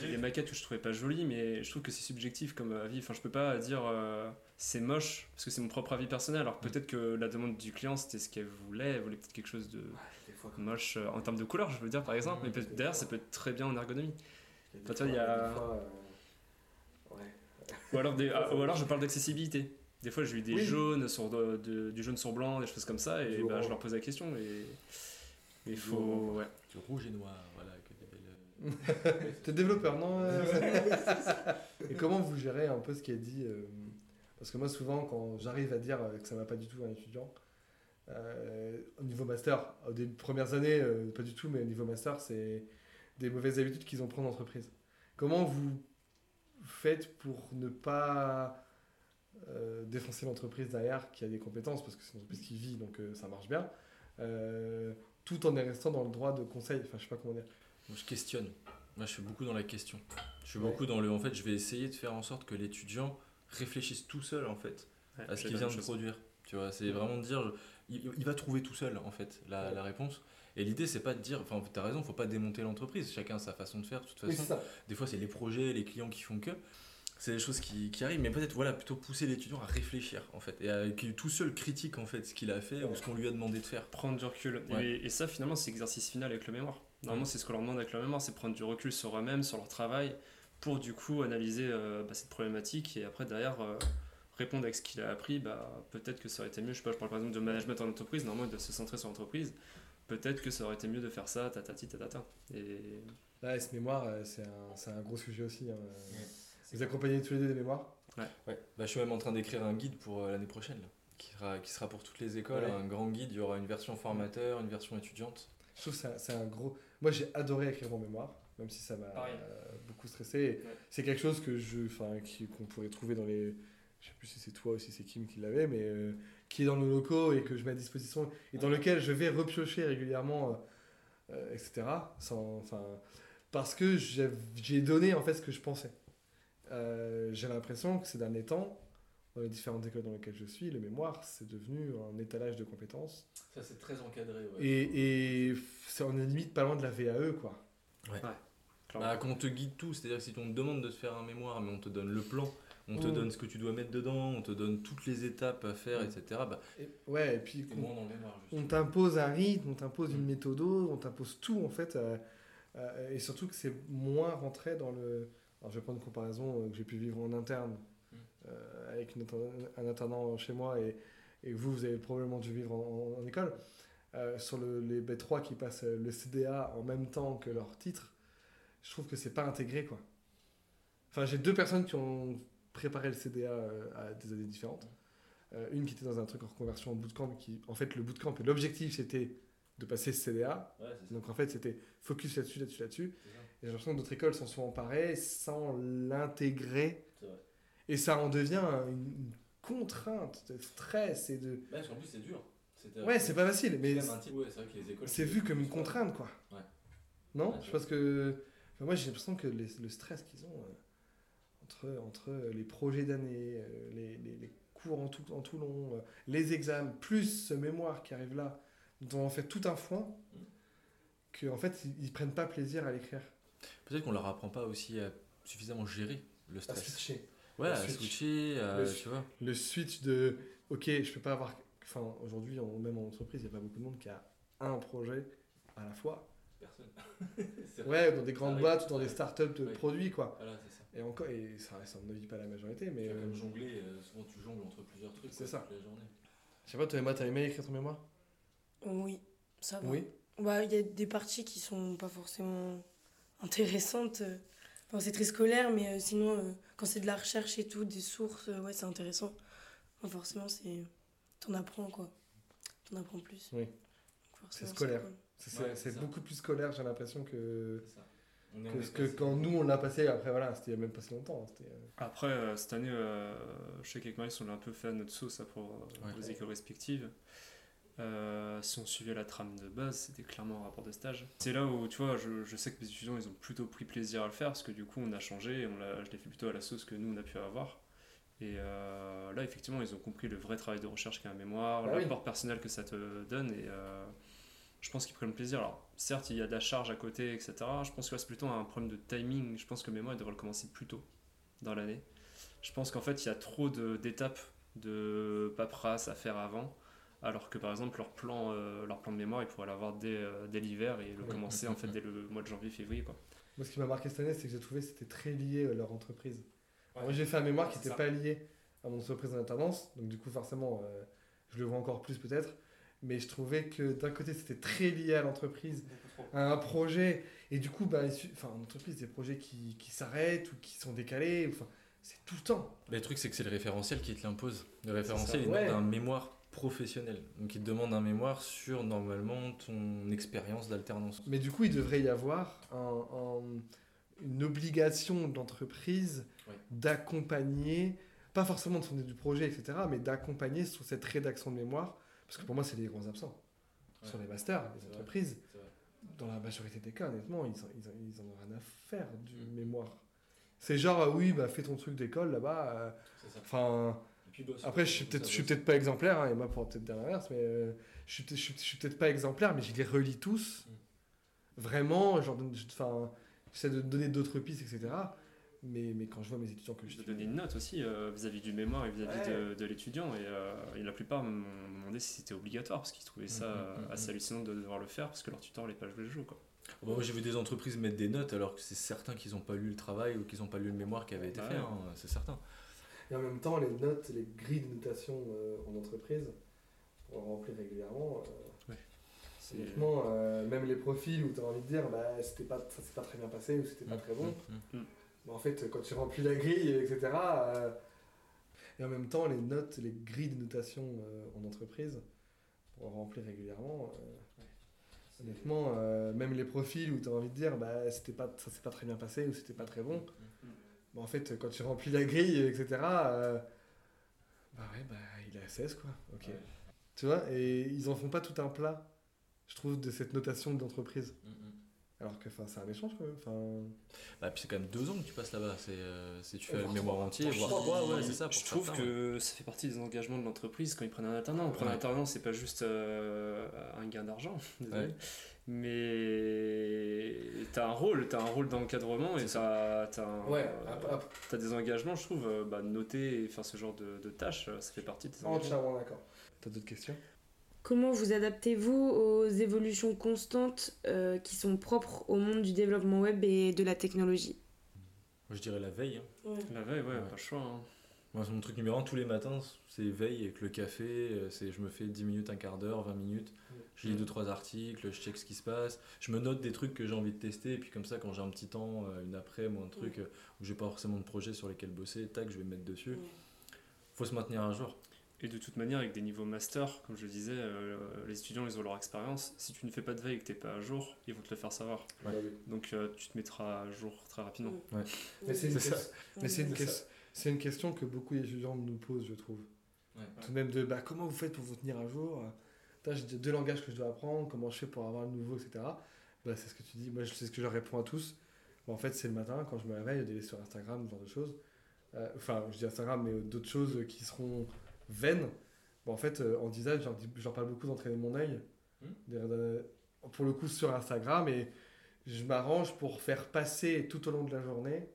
Vu- des maquettes que je trouvais pas jolies, mais je trouve que c'est subjectif comme avis. Enfin, je peux pas dire euh, c'est moche parce que c'est mon propre avis personnel. Alors peut-être que la demande du client c'était ce qu'elle voulait, elle voulait peut-être quelque chose de moche euh, en termes de couleur, je veux dire par exemple, mais peut-être derrière ça peut être très bien en ergonomie. Des Enfin, tu vois, il y a- des fois, euh, ouais. Ou alors, des- ah, ou alors je parle d'accessibilité. Des fois j'ai eu des Oui. jaunes sur de- de- du jaune sur blanc, des choses comme ça, et bah, je leur pose la question. Et il Du faut. Ouais. Du rouge et noir, voilà, que des belles. T'es développeur, non euh, Et comment vous gérez un peu ce qui est dit euh, Parce que moi, souvent, quand j'arrive à dire euh, que ça va pas du tout à un étudiant, euh, au niveau master, au début, premières années, euh, pas du tout, mais au niveau master, c'est des mauvaises habitudes qu'ils ont pris en entreprise. Comment vous faites pour ne pas euh, défoncer l'entreprise derrière qui a des compétences, parce que c'est une entreprise qui vit, donc euh, ça marche bien, euh, tout en restant dans le droit de conseil, enfin je sais pas comment dire. Moi, je questionne. Moi, je suis beaucoup dans la question. Je suis Ouais. beaucoup dans le. En fait, je vais essayer de faire en sorte que l'étudiant réfléchisse tout seul, en fait, Ouais, à ce qu'il vient de produire. Tu vois, c'est vraiment de dire. Il, il va trouver tout seul, en fait, la, Ouais. la réponse. Et l'idée, c'est pas de dire. Enfin, t'as raison, faut pas démonter l'entreprise. Chacun a sa façon de faire, de toute Oui, façon. c'est ça. Des fois, c'est les projets, les clients qui font que. C'est des choses qui, qui arrivent, mais peut-être voilà, plutôt pousser l'étudiant à réfléchir en fait, et à, qu'il tout seul critique en fait ce qu'il a fait ou ce qu'on lui a demandé de faire. Prendre du recul. Ouais. Et, et ça, finalement, c'est l'exercice final avec le mémoire. Normalement, c'est ce qu'on leur demande avec le mémoire, c'est prendre du recul sur eux-mêmes, sur leur travail, pour du coup analyser euh, bah, cette problématique et après, derrière, euh, répondre avec ce qu'il a appris. Bah, peut-être que ça aurait été mieux. Je sais pas, je parle par exemple de management en entreprise, normalement, il doit se centrer sur l'entreprise. Peut-être que ça aurait été mieux de faire ça, tatati, tatata. Et Là, ce mémoire, euh, c'est un, c'est un gros sujet aussi. hein. Vous accompagnez tous les deux des mémoires? Ouais, bah, je suis même en train d'écrire un guide pour euh, l'année prochaine, là, qui, sera, qui sera pour toutes les écoles, Ouais. un grand guide, il y aura une version formateur, une version étudiante. Je trouve que c'est un- c'est un gros. Moi, j'ai adoré écrire mon mémoire, même si ça m'a euh, beaucoup stressé. C'est quelque chose que je, enfin, qui- qu'on pourrait trouver dans les. Je sais plus si c'est toi ou si c'est Kim qui l'avait, mais euh, qui est dans nos locaux et que je mets à disposition et dans lequel je vais repiocher régulièrement, euh, euh, etc. Sans, enfin, parce que j'ai donné en fait ce que je pensais. Euh, j'ai l'impression que ces derniers temps, dans les différentes écoles dans lesquelles je suis, le mémoire, c'est devenu un étalage de compétences. Ça, c'est très encadré. Et, et c'est- on est limite pas loin de la VAE, quoi. Bah, qu'on te guide tout, c'est-à-dire que si on te demande de te faire un mémoire, mais on te donne le plan, on te Mm. donne ce que tu dois mettre dedans, on te donne toutes les étapes à faire, Mm. etc. Bah, Et- ouais, et puis mémoire. on t'impose un rythme, on t'impose une Mm. méthode, on t'impose tout en fait. euh, euh, et surtout que c'est moins rentré dans le. Alors je vais prendre une comparaison euh, que j'ai pu vivre en interne euh, avec une un internat chez moi et, et vous, vous avez probablement dû vivre en, en- en école. Sur le- les B3 qui passent le CDA en même temps que leur titre, je trouve que c'est pas intégré quoi. Enfin, j'ai deux personnes qui ont préparé le CDA euh, à des années différentes. Euh, une qui était dans un truc en reconversion en bootcamp, qui en fait le bootcamp, et l'objectif c'était de passer ce CDA. Ouais. Donc en fait c'était focus là-dessus, là-dessus, là-dessus. Et j'ai l'impression que d'autres écoles s'en sont emparées sans l'intégrer. Et ça en devient une, contrainte de stress et de... Parce qu'en plus, c'est dur. Ouais, c'est pas facile, mais ouais, c'est vu comme une contrainte quoi. Ouais. Non Je je pense que... enfin, moi j'ai l'impression que les- le stress qu'ils ont euh, entre, entre les projets d'année, euh, les, les- les cours en tout, en tout long, euh, les examens, plus ce mémoire qui arrive là, dont on fait tout un foin, qu'en fait ils, ils prennent pas plaisir à l'écrire. Peut-être qu'on leur apprend pas aussi à suffisamment gérer le À stress. switcher. Ouais, Le à switch. switcher, à- Le switch. tu vois. le switch de ok je peux pas avoir enfin aujourd'hui même en entreprise il n'y a pas beaucoup de monde qui a un projet à la fois Personne. ouais dans des grandes boîtes ou dans des startups de produits quoi Voilà, c'est ça. Et encore et ça reste à mon avis pas la majorité mais Tu vois, euh, comme jongler, euh, souvent tu jongles entre plusieurs trucs. C'est ça. toute la journée. je sais pas toi Emma t'as aimé écrire ton mémoire? Oui, ça va. oui? Bah, il y a des parties qui sont pas forcément intéressantes. Enfin, c'est très scolaire, mais euh, sinon, euh, quand c'est de la recherche et tout, des sources, euh, ouais, c'est intéressant. Enfin, forcément, c'est. T'en apprends, quoi. T'en apprends plus. Oui. C'est scolaire. c'est Ouais, beaucoup plus scolaire j'ai l'impression que En que, quand nous on l'a passé après voilà c'était il y a même pas si longtemps hein, euh, Après, euh, cette année, euh, je sais qu'avec Maurice, on l'a un peu fait à notre sauce pour euh, Ouais. vos écoles respectives. Euh, si on suivait la trame de base, c'était clairement un rapport de stage. C'est là où, tu vois, je, je sais que mes étudiants, ils ont plutôt pris plaisir à le faire, parce que du coup, on a changé, et on l'a, je l'ai fait plutôt à la sauce que nous, on a pu avoir. Et euh, là, effectivement, ils ont compris le vrai travail de recherche qu'est un mémoire, oui. l'apport personnel que ça te donne, et euh, je pense qu'ils prennent plaisir. Alors, certes, il y a de la charge à côté, etc. Je pense que là, c'est plutôt un problème de timing. Je pense que mémoire, il devrait le commencer plus tôt dans l'année. Je pense qu'en fait, il y a trop de- d'étapes de paperasse à faire avant, alors que par exemple, leur plan, euh, leur plan de mémoire, ils pourraient l'avoir dès, euh, dès l'hiver et le Oui. commencer en fait dès le mois de janvier-février. quoi. moi ce qui m'a marqué cette année c'est que j'ai trouvé que c'était très lié à leur entreprise moi j'ai fait un mémoire qui n'était pas lié à mon entreprise en alternance donc du coup forcément euh, je le vois encore plus peut-être mais je trouvais que d'un côté c'était très lié à l'entreprise à un projet et du coup bah, enfin en entreprise des projets qui, qui s'arrêtent ou qui sont décalés enfin c'est tout le temps Mais le truc, c'est que c'est le référentiel qui te l'impose. Le référentiel, il ouais. demande un mémoire professionnel. Donc il te demande un mémoire sur normalement ton expérience d'alternance. Mais du coup, il devrait y avoir un- un- une obligation d'entreprise Ouais. d'accompagner, pas forcément de fonder du projet, etc., mais d'accompagner sur cette rédaction de mémoire. Parce que pour moi, c'est les grands absents. Ouais. Sur les masters, les entreprises, dans la majorité des cas, honnêtement, ils, ils, ils en ont rien à faire du Mm. mémoire. C'est genre, ah oui, bah fais ton truc d'école là-bas. euh, Enfin, après, je suis peut-être, peut-être pas exemplaire, hein, et moi pourra peut-être dire l'inverse, mais euh, je suis, suis, peut-être pas exemplaire, mais je les relis tous. Mm. Vraiment, j'essaie de donner d'autres pistes, etc. Mais, mais quand je vois mes étudiants que je Je vais donner une note aussi euh, vis-à-vis du mémoire et vis-à-vis Ouais. de, de l'étudiant. Et, euh, et la plupart m'ont demandé si c'était obligatoire parce qu'ils trouvaient ça Mhm, euh, mhm, assez hallucinant de devoir le faire parce que leur tuteur les pas joué le jeu. Quoi. Moi j'ai vu des entreprises mettre des notes alors que c'est certain qu'ils n'ont pas lu le travail ou qu'ils n'ont pas lu le mémoire qui avait été Ouais. fait, hein, c'est certain. Et en même temps, les notes, les grilles de notation euh, en entreprise, pour remplir régulièrement, euh, euh, même les profils où tu as envie de dire, bah, c'était pas, ça s'est pas très bien passé ou c'était pas très bon. Mm, mm. Mais en fait, quand tu remplis la grille, etc. euh, et en même temps, les notes, les grilles de notation euh, en entreprise, pour remplir régulièrement, euh, honnêtement, même les profils où tu as envie de dire, bah, c'était pas, ça s'est pas très bien passé ou c'était pas très bon. En fait, quand tu remplis la grille, etc., bah ouais, bah, il a 16, quoi. Ok. Ouais. Tu vois, et ils en font pas tout un plat, je trouve, de cette notation d'entreprise. Mm, mm. Alors que c'est un échange, quand même. Enfin, Bah, puis c'est quand même deux ans que tu passes là-bas. C'est, euh, c'est- tu fais le mémoire entier, Voire trois. ouais, c'est ça. Je trouve certains, ouais. que ça fait partie des engagements de l'entreprise quand ils prennent un alternant. Prendre un Ouais. alternant, c'est pas juste euh, un gain d'argent, désolé. Ouais. mais t'as un rôle, t'as un rôle d'encadrement et t'as ouais, euh, des engagements, je trouve. euh, Bah, noter et faire ce genre de, de tâches, euh, ça fait partie de tes engagements. entièrement d'accord. T'as d'autres questions? Comment vous adaptez-vous aux évolutions constantes euh, qui sont propres au monde du développement web et de la technologie? Je dirais la veille. hein. La veille, ouais, Ouais. pas le choix. hein. Moi, c'est mon truc numéro un tous les matins, c'est veille avec le café. euh, C'est, je me fais 10 minutes, un quart d'heure, 20 minutes. Je lis Mm. deux trois articles, je check ce qui se passe. Je me note des trucs que j'ai envie de tester. Et puis comme ça, quand j'ai un petit temps, euh, une après ou un truc où j'ai pas forcément de projet sur lesquels bosser, tac, je vais me mettre dessus. Faut se maintenir à jour. Et de toute manière, avec des niveaux master, comme je le disais, euh, les étudiants, ils ont leur expérience. Si tu ne fais pas de veille et que t'es pas à jour, ils vont te le faire savoir. Ouais. Donc euh, tu te mettras à jour très rapidement. Mais c'est une, C'est ça. ques- mais c'est une, C'est une question que beaucoup d'étudiants nous posent, je trouve. Ouais. Tout de même de bah, comment vous faites pour vous tenir à jour? J'ai deux langages que je dois apprendre, comment je fais pour avoir le nouveau, etc. Bah, c'est ce que tu dis, moi je- c'est ce que je leur réponds à tous. Bah, en fait, c'est le matin, quand je me réveille, d'aller sur Instagram, ce genre de choses. Euh, Enfin, je dis Instagram, mais d'autres choses qui seront vaines. Bah, en fait, euh, en design, j'en parle beaucoup d'entraîner mon œil. Hmm. De- pour le coup, sur Instagram, et je m'arrange pour faire passer tout au long de la journée,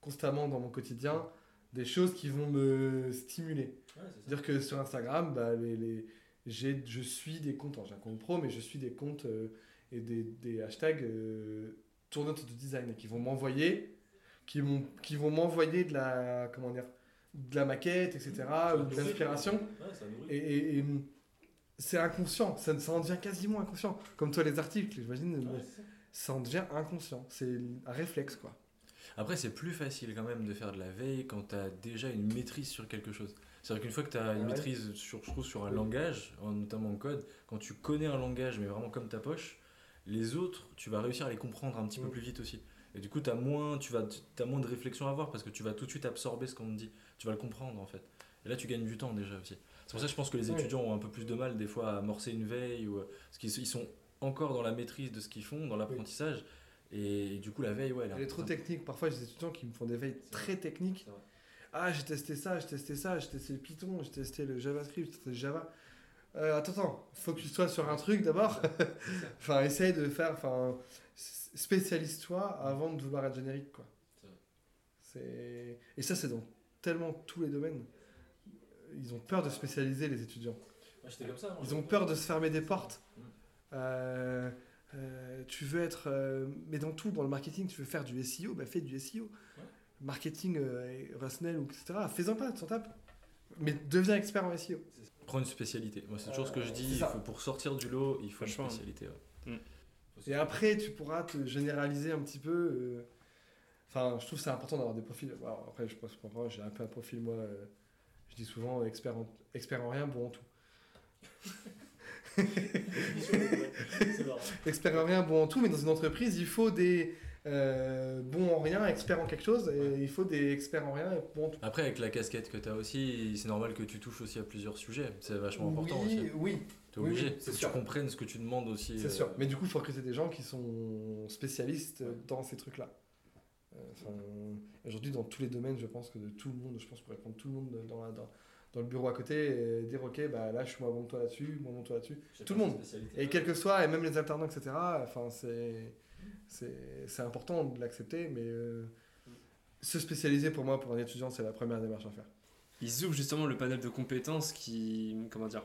constamment dans mon quotidien, des choses qui vont me stimuler. C'est-à-dire que sur Instagram, bah, les, les- je suis des comptes, j'ai un compte pro, mais je suis des comptes euh, et des, des hashtags euh, tournés autour du design qui vont m'envoyer, qui vont m'envoyer de la, comment dire, de la maquette, etc., ou de l'inspiration. Et, et- et, hum, c'est inconscient, ça, ça en devient quasiment inconscient. Comme toi, les articles, j'imagine, ça en devient inconscient. C'est un réflexe, quoi. Après, c'est plus facile quand même de faire de la veille quand tu as déjà une maîtrise sur quelque chose. C'est-à-dire qu'une fois que tu as une Ah ouais. maîtrise sur, je trouve, sur un Oui. langage, en- notamment en code, quand tu connais un langage, mais vraiment comme ta poche, les autres, tu vas réussir à les comprendre un petit peu Mm. plus vite aussi. Et du coup, tu as, moins, tu vas, as moins de réflexion à avoir parce que tu vas tout de suite absorber ce qu'on te dit. Tu vas le comprendre en fait. Et là, tu gagnes du temps déjà aussi. C'est pour ça que je pense que les étudiants ont un peu plus de mal des fois à amorcer une veille ou, euh, parce qu'ils ils sont encore dans la maîtrise de ce qu'ils font, dans l'apprentissage. Et, du coup, la veille, ouais, Elle est trop technique. Parfois, j'ai des étudiants qui me font des veilles très techniques. Ah, j'ai testé ça, j'ai testé ça, j'ai testé le Python, j'ai testé le JavaScript, j'ai testé le Java. Euh, attends, attends, focus-toi sur un truc d'abord. enfin, essaye de faire, enfin, spécialise-toi avant de vouloir être générique, quoi. C'est. C'est et ça, c'est dans tellement tous les domaines. Ils ont peur de spécialiser les étudiants. Ils ont peur de se fermer des portes. Mm. Euh, euh, tu veux être. mais dans tout, dans le marketing, tu veux faire du SEO, bah fais du SEO. Marketing euh, relationnel, ou etc. Fais-en pas, t'en tape. Mais deviens expert en SEO. Prends une spécialité. Moi, c'est toujours ce que je Euh, dis. il faut- pour sortir du lot, il faut une spécialité. ouais. Et après, tu pourras te généraliser un petit peu. euh, Enfin, je trouve que c'est important d'avoir des profils. Alors, après, je pense que j'ai un peu un profil, moi, euh, je dis souvent expert en, expert en rien, bon en tout. Expert en rien, bon en tout, mais dans une entreprise, il faut des euh, bons en rien, experts en quelque chose, et il faut des experts en rien et bons en tout. Après, avec la casquette que tu as aussi, c'est normal que tu touches aussi à plusieurs sujets. C'est vachement important oui, aussi. Oui, T'es oui, obligé. oui, c'est que sûr. tu comprennes ce que tu demandes aussi. c'est euh, sûr. Mais du coup, il faut recruter des gens qui sont spécialistes dans ces trucs-là. Euh, enfin, Aujourd'hui, dans tous les domaines, je pense que de tout le monde, je pense qu'on pourrait prendre tout le monde dans, la- dans, dans le bureau à côté et dire ok, bah là, je suis moins bon que toi là-dessus, moins bon que toi là-dessus. tout le monde. Et quel que soit, et même les alternants, etc., enfin, c'est, c'est, important de l'accepter, mais euh, se spécialiser pour moi, pour un étudiant, c'est la première démarche à faire. Ils ouvrent justement le panel de compétences qui. Comment dire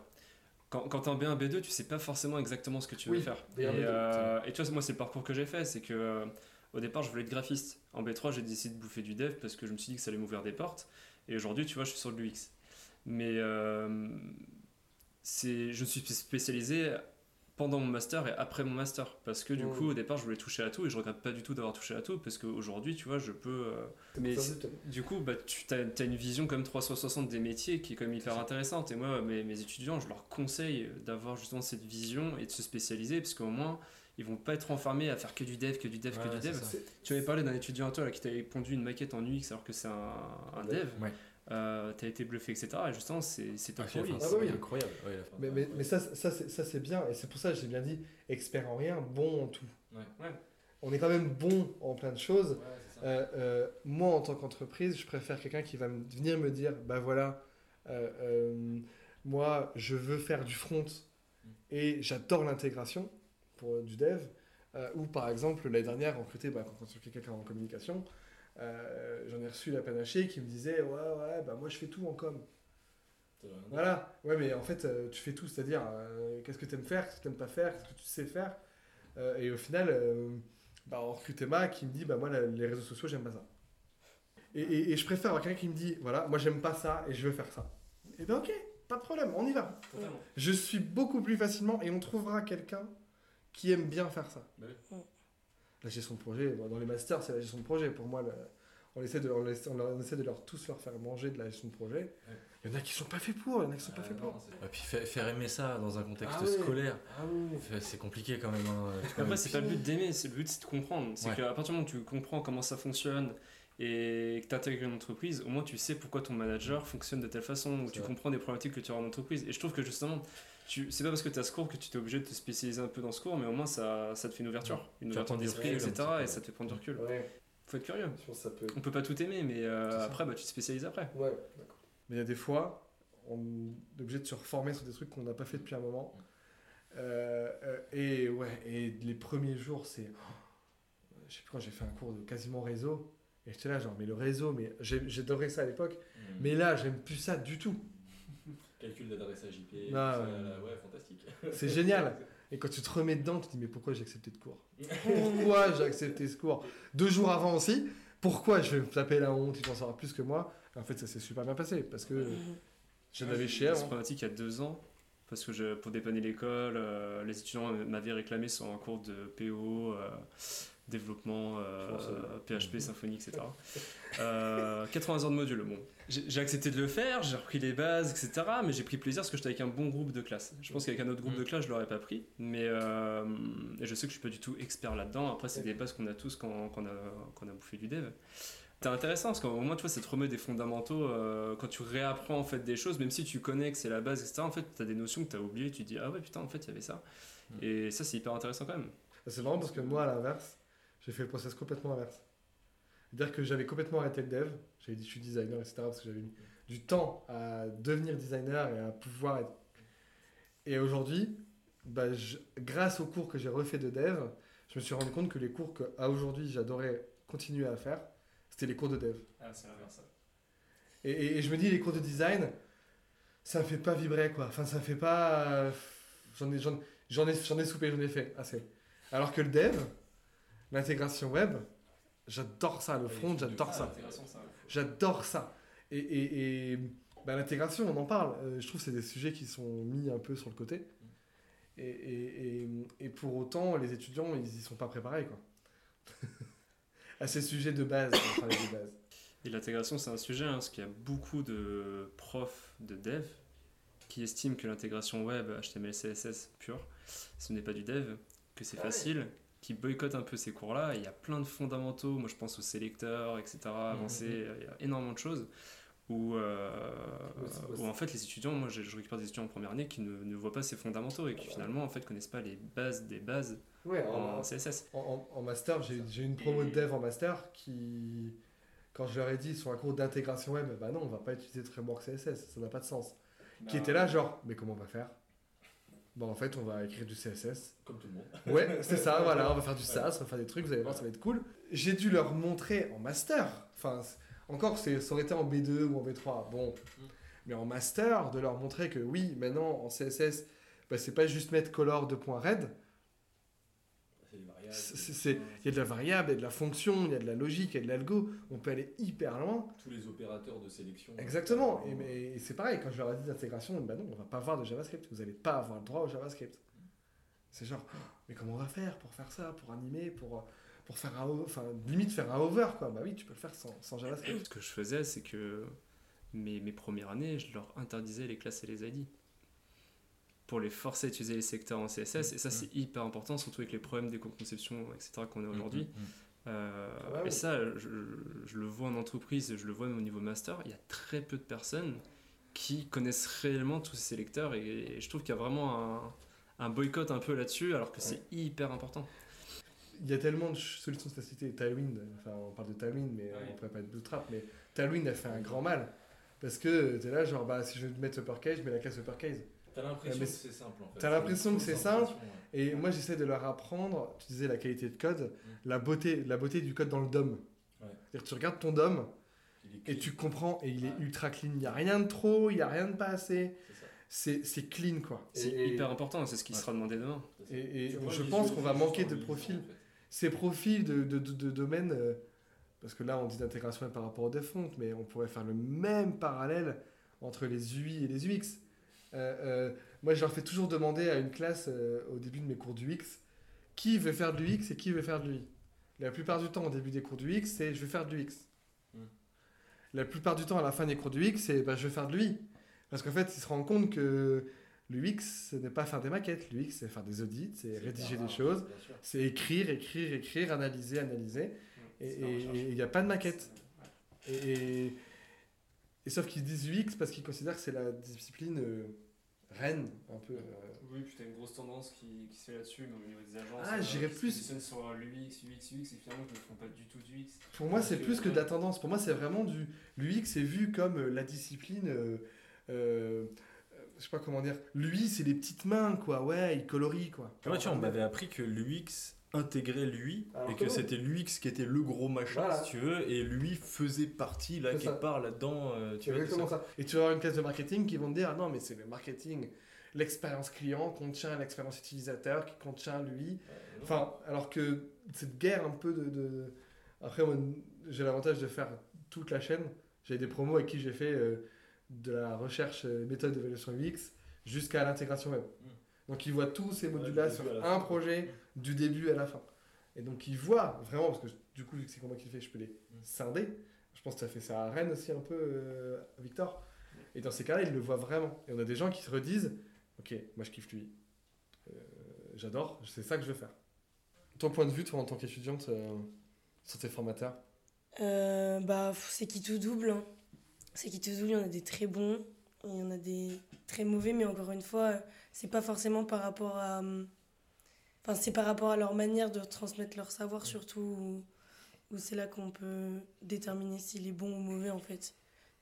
Quand, quand t'es en B1, B2, tu sais pas forcément exactement ce que tu veux Oui, faire. B1, Et, B2, euh, et tu vois, moi, c'est le parcours que j'ai fait. C'est que euh, au départ, je voulais être graphiste. En B3, j'ai décidé de bouffer du dev parce que je me suis dit que ça allait m'ouvrir des portes. Et aujourd'hui, tu vois, je suis sur l'UX. Mais c'est, je me suis spécialisé pendant mon master et après mon master. Parce que du coup, au départ, je voulais toucher à tout et je regrette pas du tout d'avoir touché à tout parce qu'aujourd'hui, tu vois, je peux. euh, mais du coup, bah, tu as, une vision comme 360 des métiers qui est comme hyper intéressante. Et moi, mes, mes étudiants, je leur conseille d'avoir justement cette vision et de se spécialiser parce qu'au moins, ils vont pas être enfermés à faire que du dev, que du dev, Ouais, que du dev. Tu avais parlé d'un étudiant à toi là, qui t'avait pondu une maquette en UX alors que c'est un, un dev. Ouais. Euh, t'as été bluffé, etc. Et justement, c'est Ah, oui. incroyable. Un Mais, travail mais, mais ça, ça, c'est, bien, et c'est pour ça que j'ai bien dit expert en rien, bon en tout. Ouais. Ouais. On est quand même bon en plein de choses. Ouais. Euh, euh, moi, en tant qu'entreprise, je préfère quelqu'un qui va venir me dire bah voilà, euh, euh, moi, je veux faire du front et j'adore l'intégration pour du dev. Euh, ou par exemple, l'année dernière, recruté, bah, quand on recrutait quelqu'un en communication, euh, j'en ai reçu la panaché qui me disait ouais, ouais, bah moi je fais tout en com. Voilà, ouais, mais en fait, euh, tu fais tout, c'est-à-dire euh, qu'est-ce que tu aimes faire, qu'est-ce que tu n'aimes pas faire, qu'est-ce que tu sais faire. Euh, et au final, euh, bah, on recrute Emma qui me dit bah, moi, la- les réseaux sociaux, j'aime pas ça. Et, et- et je préfère avoir quelqu'un qui me dit voilà, moi, j'aime pas ça et je veux faire ça. Et ben, ok, pas de problème, on y va. Totalement. Je suis beaucoup plus facilement et on trouvera quelqu'un qui aime bien faire ça. Bah oui. La gestion de projet, bon, dans les masters, c'est la gestion de projet. Pour moi, le- on, essaie de, on, essaie, on leur- on essaie de leur tous leur faire manger de la gestion de projet. Il y en a qui sont pas faits pour, il y en a qui sont pas Ah, faits pour. Et puis fa- faire aimer ça dans un contexte Ah ouais. scolaire, Ah oui. c'est compliqué quand même. hein. Après, c'est pas le but d'aimer, c'est le but c'est de comprendre. C'est Ouais. qu'à partir du moment où tu comprends comment ça fonctionne et que tu intègres une entreprise, au moins tu sais pourquoi ton manager fonctionne de telle façon, ou tu vrai. comprends des problématiques que tu as en entreprise. Et je trouve que justement, c'est pas parce que tu as ce cours que tu t'es obligé de te spécialiser un peu dans ce cours, mais au moins ça, ça te fait une ouverture, une Tu ouverture d'esprit, etc. Et ça te fait prendre du recul. Ouais, Faut être curieux. je pense que ça peut. On peut pas tout aimer, mais euh, après, bah, tu te spécialises après. Ouais, d'accord. Mais il y a des fois, on est obligé de se reformer sur des trucs qu'on n'a pas fait depuis un moment. Euh, euh, et ouais, et les premiers jours, c'est. oh, je sais plus quand j'ai fait un cours de quasiment réseau. Et j'étais là, genre, mais le réseau, mais j'ai- j'adorais ça à l'époque. Mm. Mais là, j'aime plus ça du tout. Calcul d'adressage IP, Ah, ouais. fantastique. C'est génial. Et quand tu te remets dedans, tu te dis, mais pourquoi j'ai accepté de cours Pourquoi j'ai accepté ce cours Deux jours avant aussi, pourquoi je vais me taper la honte, il en saura plus que moi Et En fait, ça s'est super bien passé parce que j'en avais Cette avant. problématique il y a deux ans, parce que je, pour dépanner l'école, euh, les étudiants m'avaient réclamé sur un cours de PO, euh, développement, euh, pense, euh, PHP, Symfony, etc. Euh, 80 heures de module. Bon, j'ai accepté de le faire, j'ai repris les bases, etc. Mais j'ai pris plaisir parce que j'étais avec un bon groupe de classe. Je pense qu'avec un autre groupe Mm. de classe, je l'aurais pas pris. Mais euh, et je sais que je suis pas du tout expert là-dedans. Après, c'est des bases qu'on a tous quand, quand on, a, quand on a bouffé du dev. C'est intéressant parce qu'au moins, tu vois, ça te remet des fondamentaux euh, quand tu réapprends en fait des choses, même si tu connais que c'est la base, etc. En fait, tu as des notions que tu as oubliées, tu te dis ah ouais, putain, en fait, il y avait ça. Mm. Et ça, c'est hyper intéressant quand même. C'est marrant parce que moi, à l'inverse, j'ai fait le process complètement inverse. C'est-à-dire que j'avais complètement arrêté le dev. J'avais dit je suis designer, etc. Parce que j'avais mis du temps à devenir designer et à pouvoir être. Et aujourd'hui, bah, je- grâce aux cours que j'ai refait de dev, je me suis rendu compte que les cours que à aujourd'hui j'adorais continuer à faire, c'était les cours de dev. Ah, c'est. Et, et- et je me dis, les cours de design, ça me fait pas vibrer, quoi. Enfin, ça me fait pas. euh, J'en ai, j'en, j'en ai, j'en ai soupé, j'en ai fait assez. Alors que le dev, l'intégration web, j'adore ça. Le front, j'adore ça. J'adore ça. Et, et, et bah, l'intégration, on en parle. Euh, je trouve que c'est des sujets qui sont mis un peu sur le côté. Et, et, et, et pour autant, les étudiants, ils y sont pas préparés, quoi. à ces sujets de base, de base. Et l'intégration, c'est un sujet, hein, parce qu'il y a beaucoup de profs de dev qui estiment que l'intégration web HTML, CSS pure, ce n'est pas du dev, que c'est Ah ouais. Qui boycottent un peu ces cours-là. Il y a plein de fondamentaux, moi je pense aux sélecteurs, etc., avancés, Mhm. il y a énormément de choses. Où, euh, où en fait les étudiants, moi je, je récupère des étudiants en première année qui ne, ne voient pas ces fondamentaux et qui finalement en fait connaissent pas les bases des bases Ouais, en en, CSS. en- master, j'ai une promo de dev en master qui, quand je leur ai dit sur un cours d'intégration web, bah non, on va pas utiliser de framework CSS, ça n'a pas de sens. Qui était là, genre, mais comment on va faire? Bah en fait, on va écrire du CSS. Comme tout le monde. Ouais, c'est ça, voilà, on va faire du SaaS, on va faire des trucs, vous allez voir, ça va être cool. J'ai dû leur montrer en master, enfin, encore, ça aurait été en B2 ou en B3, bon, mais en master, de leur montrer que oui, maintenant, en CSS, bah, c'est pas juste mettre color de point red, C'est des variables. c'est- c'est- c'est- il y a de la variable, il y a de la fonction, il y a de la logique, il y a de l'algo, on peut aller hyper loin. Tous les opérateurs de sélection. Exactement, et, mais- et c'est pareil, quand je leur ai dit d'intégration, bah non, on va pas avoir de JavaScript, vous allez pas avoir le droit au JavaScript. C'est genre, Oh, mais comment on va faire pour faire ça, pour animer, pour, pour faire un, enfin, limite faire un hover, quoi. Bah oui, tu peux le faire sans, sans JavaScript. Ce que je faisais, c'est que mes, mes premières années, je leur interdisais les classes et les ID. Pour les forcer à utiliser les secteurs en CSS. Et ça, c'est hyper important, surtout avec les problèmes d'éco-conception, etc., qu'on a aujourd'hui. Euh, Ah ouais, et ça, je, je le vois en entreprise, je le vois au niveau master, il y a très peu de personnes qui connaissent réellement tous ces sélecteurs. Et, et je trouve qu'il y a vraiment un, un boycott un peu là-dessus, alors que c'est hyper important. Il y a tellement de solutions de facilité. Tailwind, enfin, on parle de Tailwind, mais Ouais. on pourrait pas être Bootstrap, mais Tailwind a fait un grand mal. Parce que t'es là, genre, bah, si je veux mettre uppercase, je mets la classe uppercase. T'as l'impression mais que c'est simple en fait. t'as l'impression que c'est simple, ouais. Et moi, j'essaie de leur apprendre, tu disais la qualité de code, la beauté, la beauté du code dans le DOM. Ouais. C'est-à-dire, tu regardes ton DOM et tu comprends, et il est ultra clean. Il n'y a rien de trop, il n'y a rien de pas assez. c'est clean, quoi. C'est Et- hyper important, c'est ce qui Ouais. sera demandé demain. Et, et Tu vois je pense qu'on va manquer de profils. lisant, en fait. Ces profils de, de, de, de domaines, euh, parce que là, on dit d'intégration par rapport au default, mais on pourrait faire le même parallèle entre les UI et les UX. Euh, euh, moi, je leur fais toujours demander à une classe euh, au début de mes cours du X qui veut faire de l'UX et qui veut faire de l'UI. La plupart du temps, au début des cours du X, c'est je veux faire de l'UX. Mm. La plupart du temps, à la fin des cours du X, c'est bah, je veux faire de l'UI. Parce qu'en fait, ils se rendent compte que l'UX, ce n'est pas faire des maquettes. L'UX, c'est faire des audits, c'est rédiger des choses, c'est écrire, écrire, écrire, analyser, analyser. Et la recherche. il n'y a pas de maquette. Et, et- et sauf qu'ils disent UX parce qu'ils considèrent que c'est la discipline euh, reine, un peu. euh. Oui, puis t'as une grosse tendance qui, qui se fait là-dessus, mais au niveau des agences. Ah, euh, j'irais qui se plus- sur l'UX, UX, UX, et finalement, ils ne font pas du tout du UX. Pour moi, c'est plus que de la tendance. Pour moi, c'est vraiment du. L'UX est vu comme euh, la discipline. euh, euh, je sais pas comment dire. L'UI, c'est les petites mains, quoi. Ouais, il colorie, quoi. Ah ouais, tu vois, on m'avait appris que l'UX intégrait l'UI Alors et que c'était l'UX qui était le gros machin, Voilà. si tu veux, et lui faisait partie là quelque ça. part là-dedans. euh, tu vois, ça. ça. Et tu vas avoir une classe de marketing qui vont te dire ah non, mais c'est le marketing. L'expérience client contient l'expérience utilisateur qui contient l'UI. Enfin, alors que cette guerre un peu de. de- Après, moi, j'ai l'avantage de faire toute la chaîne. J'ai des promos avec qui j'ai fait euh, de la recherche euh, méthode d'évaluation UX jusqu'à l'intégration web. Mm. Donc, ils voient tous ces Ouais, modules-là du sur un projet, du début à la fin. Et donc, ils voient vraiment, parce que du coup, vu que c'est moi qui le fais, je peux les Mm. scinder. Je pense que tu as fait ça à Rennes aussi un peu, euh, Victor. Et dans ces cas-là, ils le voient vraiment. Et on a des gens qui se redisent Ok, moi je kiffe lui. Euh, J'adore, c'est ça que je veux faire. Ton point de vue, toi, en tant qu'étudiante, euh, sur tes formateurs? Euh, bah, c'est qui tout double. hein. C'est qui tout double, il y en a des très bons, il y en a des très mauvais, mais encore une fois, c'est pas forcément par rapport à. Enfin, c'est par rapport à leur manière de transmettre leur savoir, surtout, où, c'est là qu'on peut déterminer s'il est bon ou mauvais, en fait.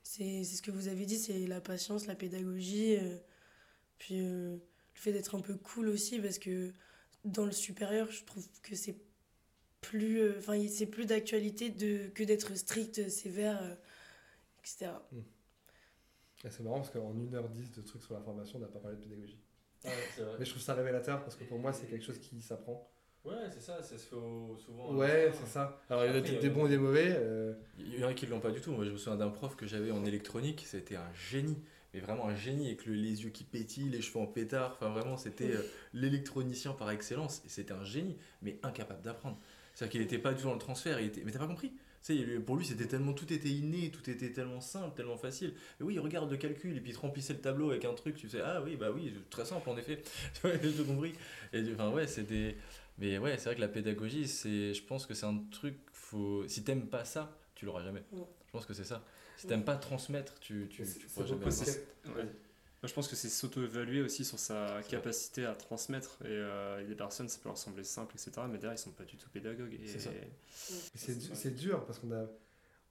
C'est ce que vous avez dit, c'est la patience, la pédagogie, euh, puis euh, le fait d'être un peu cool aussi, parce que dans le supérieur, je trouve que c'est plus euh, plus d'actualité que d'être strict sévère etc Et C'est marrant parce qu'en 1h10 de trucs sur la formation, on n'a pas parlé de pédagogie. Ouais, c'est vrai. Mais je trouve ça révélateur parce que pour moi, c'est quelque chose qui s'apprend. Ouais, c'est ça, ça se fait souvent. Ouais, c'est ça. Alors, il y en a peut-être euh, des bons et des mauvais. euh, Il y en a qui l'ont pas du tout. Moi, je me souviens d'un prof que j'avais en électronique, c'était un génie. Mais vraiment un génie avec le- les yeux qui pétillent, les cheveux en pétard. Enfin, vraiment, c'était euh, l'électronicien par excellence. Et c'était un génie, mais incapable d'apprendre. C'est-à-dire qu'il n'était pas du tout dans le transfert. Il était... Mais t'as pas compris? Sais, pour lui, c'était tellement tout était inné, tout était tellement simple, tellement facile. Mais oui, il regarde le calcul et puis il te remplissait le tableau avec un truc, tu sais, ah oui, bah oui, très simple en effet. J'ai tout compris. Et enfin, ouais, c'était. Mais ouais, c'est vrai que la pédagogie, c'est, je pense que c'est un truc, faut, si t'aimes pas ça, tu l'auras jamais. Je pense que c'est ça. Si t'aimes pas transmettre, tu, tu, tu pourras jamais. Moi, je pense que c'est s'auto-évaluer aussi sur sa capacité à transmettre. Et euh, personnes, ça peut leur sembler simple, etc. Mais derrière, ils sont pas du tout pédagogues. C'est dur parce qu'on a,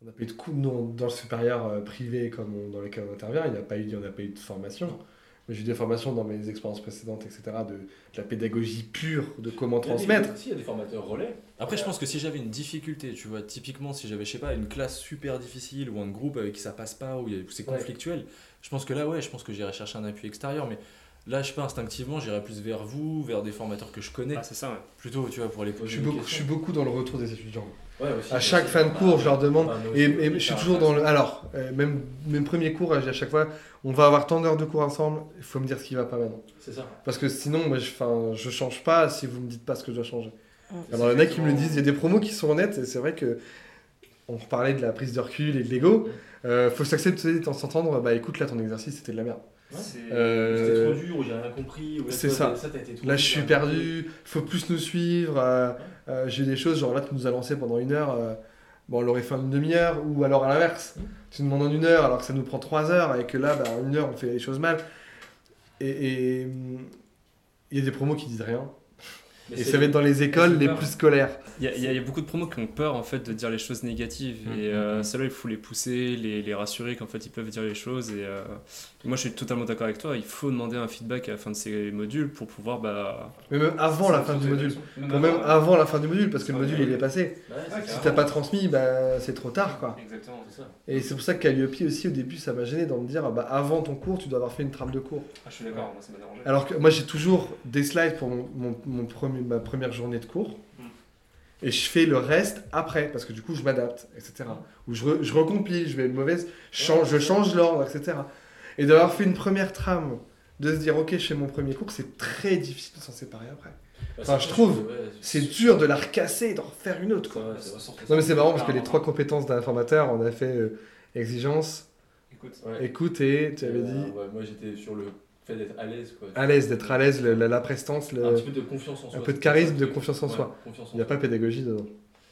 on a pas eu de cours dans, le supérieur euh, privé comme dans lequel on intervient. Il n'y eu, a pas eu de formation. Mais j'ai eu des formations dans mes expériences précédentes, etc., de, de, la pédagogie pure, de comment transmettre. il y a des formateurs relais. Après, je pense que si j'avais une difficulté, tu vois, typiquement, si j'avais, je sais pas, une classe super difficile ou un groupe avec qui ça passe pas, ou c'est conflictuel, je pense que là, ouais, je pense que j'irais chercher un appui extérieur, mais là, je sais pas, instinctivement, j'irais plus vers vous, vers des formateurs que je connais. Ah, c'est ça, ouais. Plutôt, tu vois, pour les poser. Je suis, beaucoup, je suis beaucoup dans le retour des étudiants. Ouais, aussi, à chaque fin de cours, je leur demande, et, je suis toujours dans le. Alors, euh, même, même premier cours, à chaque fois, on va avoir tant d'heures de cours ensemble, il faut me dire ce qui va pas maintenant. C'est ça. Parce que sinon, moi, je, je change pas si vous me dites pas ce que je dois changer. Alors, il y en a qui me le disent, il y a des promos qui sont honnêtes, et c'est vrai que on parlait de la prise de recul et de l'ego. Euh, faut s'accepter de s'entendre, bah écoute, là ton exercice c'était de la merde. Euh, c'était trop dur, ou j'ai rien compris. C'est ça. là je suis perdu, faut plus nous suivre. Euh, euh, j'ai des choses, genre là tu nous as lancé pendant une heure, bon on l'aurait fait en une demi-heure, ou alors à l'inverse. Tu nous demandes en une heure alors que ça nous prend trois heures, et que là, bah, en une heure on fait les choses mal. Et il y a des promos qui disent rien et ça va être dans les écoles les plus scolaires. Il y, a beaucoup de promos qui ont peur en fait de dire les choses négatives mmh, et mmh, euh, celles-là il faut les pousser, les, les rassurer qu'en fait ils peuvent dire les choses et euh, moi je suis totalement d'accord avec toi, il faut demander un feedback à la fin de ces modules pour pouvoir bah... Mais même avant la fin du module, même, même avant la fin du module parce que le module il est passé. si t'as pas transmis, bah, c'est trop tard quoi. Exactement, c'est ça. Et c'est pour ça que Calliope aussi au début ça m'a gêné d'en me dire bah, avant ton cours tu dois avoir fait une trame de cours. Ah, je suis d'accord, moi ça m'a dérangé. Alors que moi j'ai toujours des slides pour mon, mon, mon premier ma première journée de cours. Mm. Et je fais le reste après, parce que du coup, je m'adapte, etc. Mm. Ou je, je recompile, je vais une mauvaise, change, je change l'ordre, etc. Et d'avoir fait une première trame, de se dire, ok, je fais mon premier cours, c'est très difficile de s'en séparer après. Bah, enfin, je trouve, c'est dur de la recasser et d'en refaire une autre. Quoi. non, mais c'est marrant parce que les trois compétences d'un formateur, on a fait euh, exigence, écoute, et tu avais dit. moi, j'étais sur le d'être à l'aise. Quoi. À l'aise, d'être à l'aise, la, prestance. Le... Un petit peu de confiance en soi. Un peu de charisme, de confiance en soi. Il n'y a pas pédagogie dedans.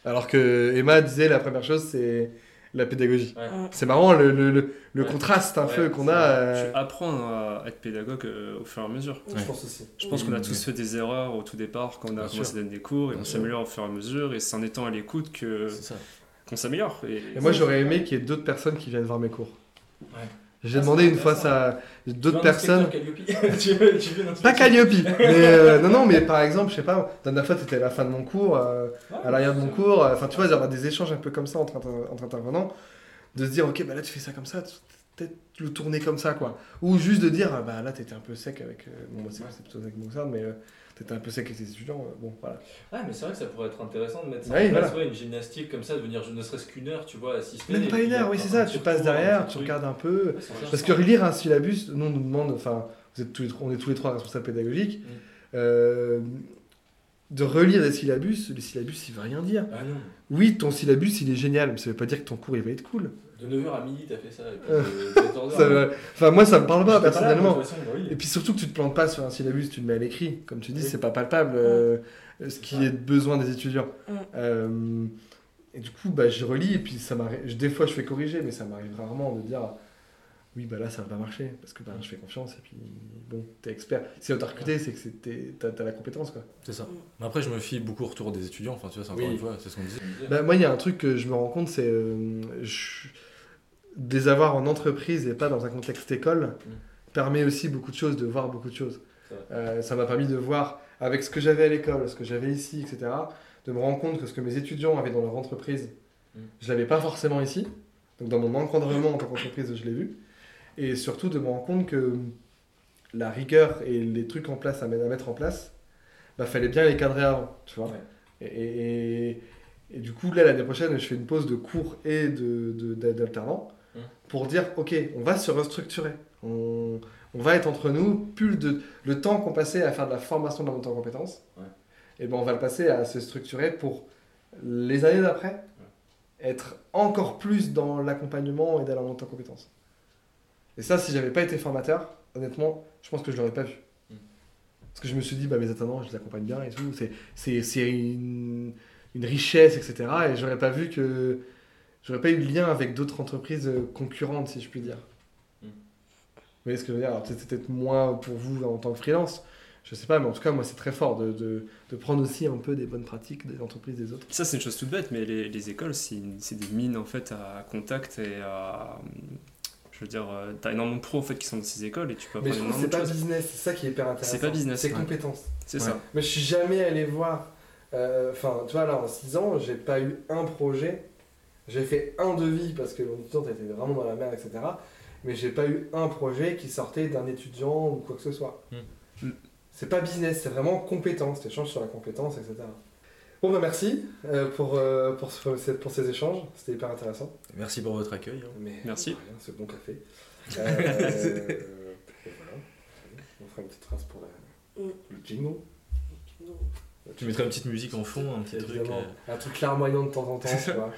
Alors que Emma disait la première chose, c'est la pédagogie. C'est marrant le, le, le contraste un peu qu'on a. Euh... Apprendre à être pédagogue euh, au fur et à mesure. Je pense aussi. Je pense qu'on a tous fait des erreurs au tout départ quand on a commencé à donner des cours et on s'améliore au fur et à mesure et c'est en étant à l'écoute que qu'on s'améliore. Et, et moi j'aurais aimé qu'il y ait d'autres personnes qui viennent voir mes cours. Ouais. J'ai demandé une fois ça à d'autres personnes. pas Calliope, mais euh, non, non, mais par exemple, je sais pas, la dernière fois, c'était à la fin de mon cours, euh, à l'arrière de mon cours, euh, enfin, tu vois, il y aura des échanges un peu comme ça entre, entre intervenants, de se dire, ok, bah là, tu fais ça comme ça, peut-être le tourner comme ça, quoi. Ou juste de dire, bah là, t'étais un peu sec avec. bon, moi, c'est plutôt avec Mozart, mais t'étais un peu sec avec tes étudiants. Euh, bon, voilà. Ouais, mais c'est vrai que ça pourrait être intéressant de mettre ça en place, une gymnastique comme ça, de venir ne serait-ce qu'une heure, tu vois, assister. Même pas une heure, oui, c'est ça. Tu passes derrière, tu regardes un peu. Parce que relire un syllabus, nous, on nous demande, enfin, vous êtes tous les, on est tous les trois responsables pédagogiques. Mm. Euh, de relire des syllabus, les syllabus, il ne veut rien dire. Ah. Oui, ton syllabus, il est génial, mais ça ne veut pas dire que ton cours, il va être cool. De 9h à midi, t'as fait ça. Et puis Enfin, moi, ça me parle pas, personnellement. Bah et puis surtout que tu te plantes pas sur un syllabus, tu le mets à l'écrit. Comme tu dis, c'est pas palpable euh, ce qui est besoin des étudiants. Euh, et du coup, bah, je relis, et puis ça m'arrive. Des fois, je fais corriger, mais ça m'arrive rarement de dire oui, bah là, ça va pas marcher, parce que bah, je fais confiance, et puis bon, t'es expert. Si on t'a recruté, c'est que t'as as la compétence, quoi. C'est ça. Mais après, je me fie beaucoup au retour des étudiants, enfin, tu vois, c'est encore une fois, c'est ce qu'on disait. Bah, moi, il y a un truc que je me rends compte, c'est. Euh, des avoirs en entreprise et pas dans un contexte école mm. permet aussi beaucoup de choses, de voir beaucoup de choses. Euh, ça m'a permis de voir, avec ce que j'avais à l'école, ce que j'avais ici, etc., de me rendre compte que ce que mes étudiants avaient dans leur entreprise, mm. je l'avais pas forcément ici. Donc dans mon encadrement en tant qu'entreprise, je l'ai vu. Et surtout de me rendre compte que la rigueur et les trucs en place à mettre en place, bah, fallait bien les cadrer avant, tu vois. Et, et, du coup, là, l'année prochaine, je fais une pause de cours et d'alternant. De, pour dire ok, on va se restructurer. On, on va être entre nous, plus de, le temps qu'on passait à faire de la formation de la montée en compétences, et ben on va le passer à se structurer pour les années d'après, être encore plus dans l'accompagnement et dans la montée en compétences. Et ça, si j'avais pas été formateur, honnêtement, je pense que je l'aurais pas vu. Mm. Parce que je me suis dit, bah, mes attendants, je les accompagne bien et tout. C'est une, une richesse, etc. Et j'aurais pas vu que. J'aurais pas eu de lien avec d'autres entreprises euh, concurrentes, si je puis dire. Mm. Vous voyez ce que je veux dire? Alors, peut-être peut-être moins pour vous en tant que freelance. Je sais pas, mais en tout cas, moi, c'est très fort de, de, de prendre aussi un peu des bonnes pratiques des entreprises des autres. Ça, c'est une chose toute bête, mais les, les écoles, c'est une- c'est des mines en fait à contact et à. Je veux dire, euh, t'as énormément de pros en fait qui sont dans ces écoles et tu peux Mais apprendre je trouve que énormément c'est de pas choses. business, c'est ça qui est hyper intéressant. C'est pas business, C'est ouais. compétence. C'est Ouais. ça. Mais je suis jamais allé voir. euh, Enfin, tu vois, là, en 6 ans, j'ai pas eu un projet. J'ai fait un devis parce que mon étudiante était vraiment dans la merde, etc. Mais j'ai pas eu un projet qui sortait d'un étudiant ou quoi que ce soit. Hmm. Mm. C'est pas business, c'est vraiment compétence. T'échanges sur la compétence, etc. Bon, bah merci euh, pour, euh, pour, ce- pour ces échanges. C'était hyper intéressant. Merci pour votre accueil. hein. Mais Merci. rien, c'est bon café. Euh, et voilà. On fera une petite trace pour la- Mm. le jingle. Tu mettrais une petite musique en fond, un petit truc. Euh. Un truc larmoyant de temps en temps, tu vois.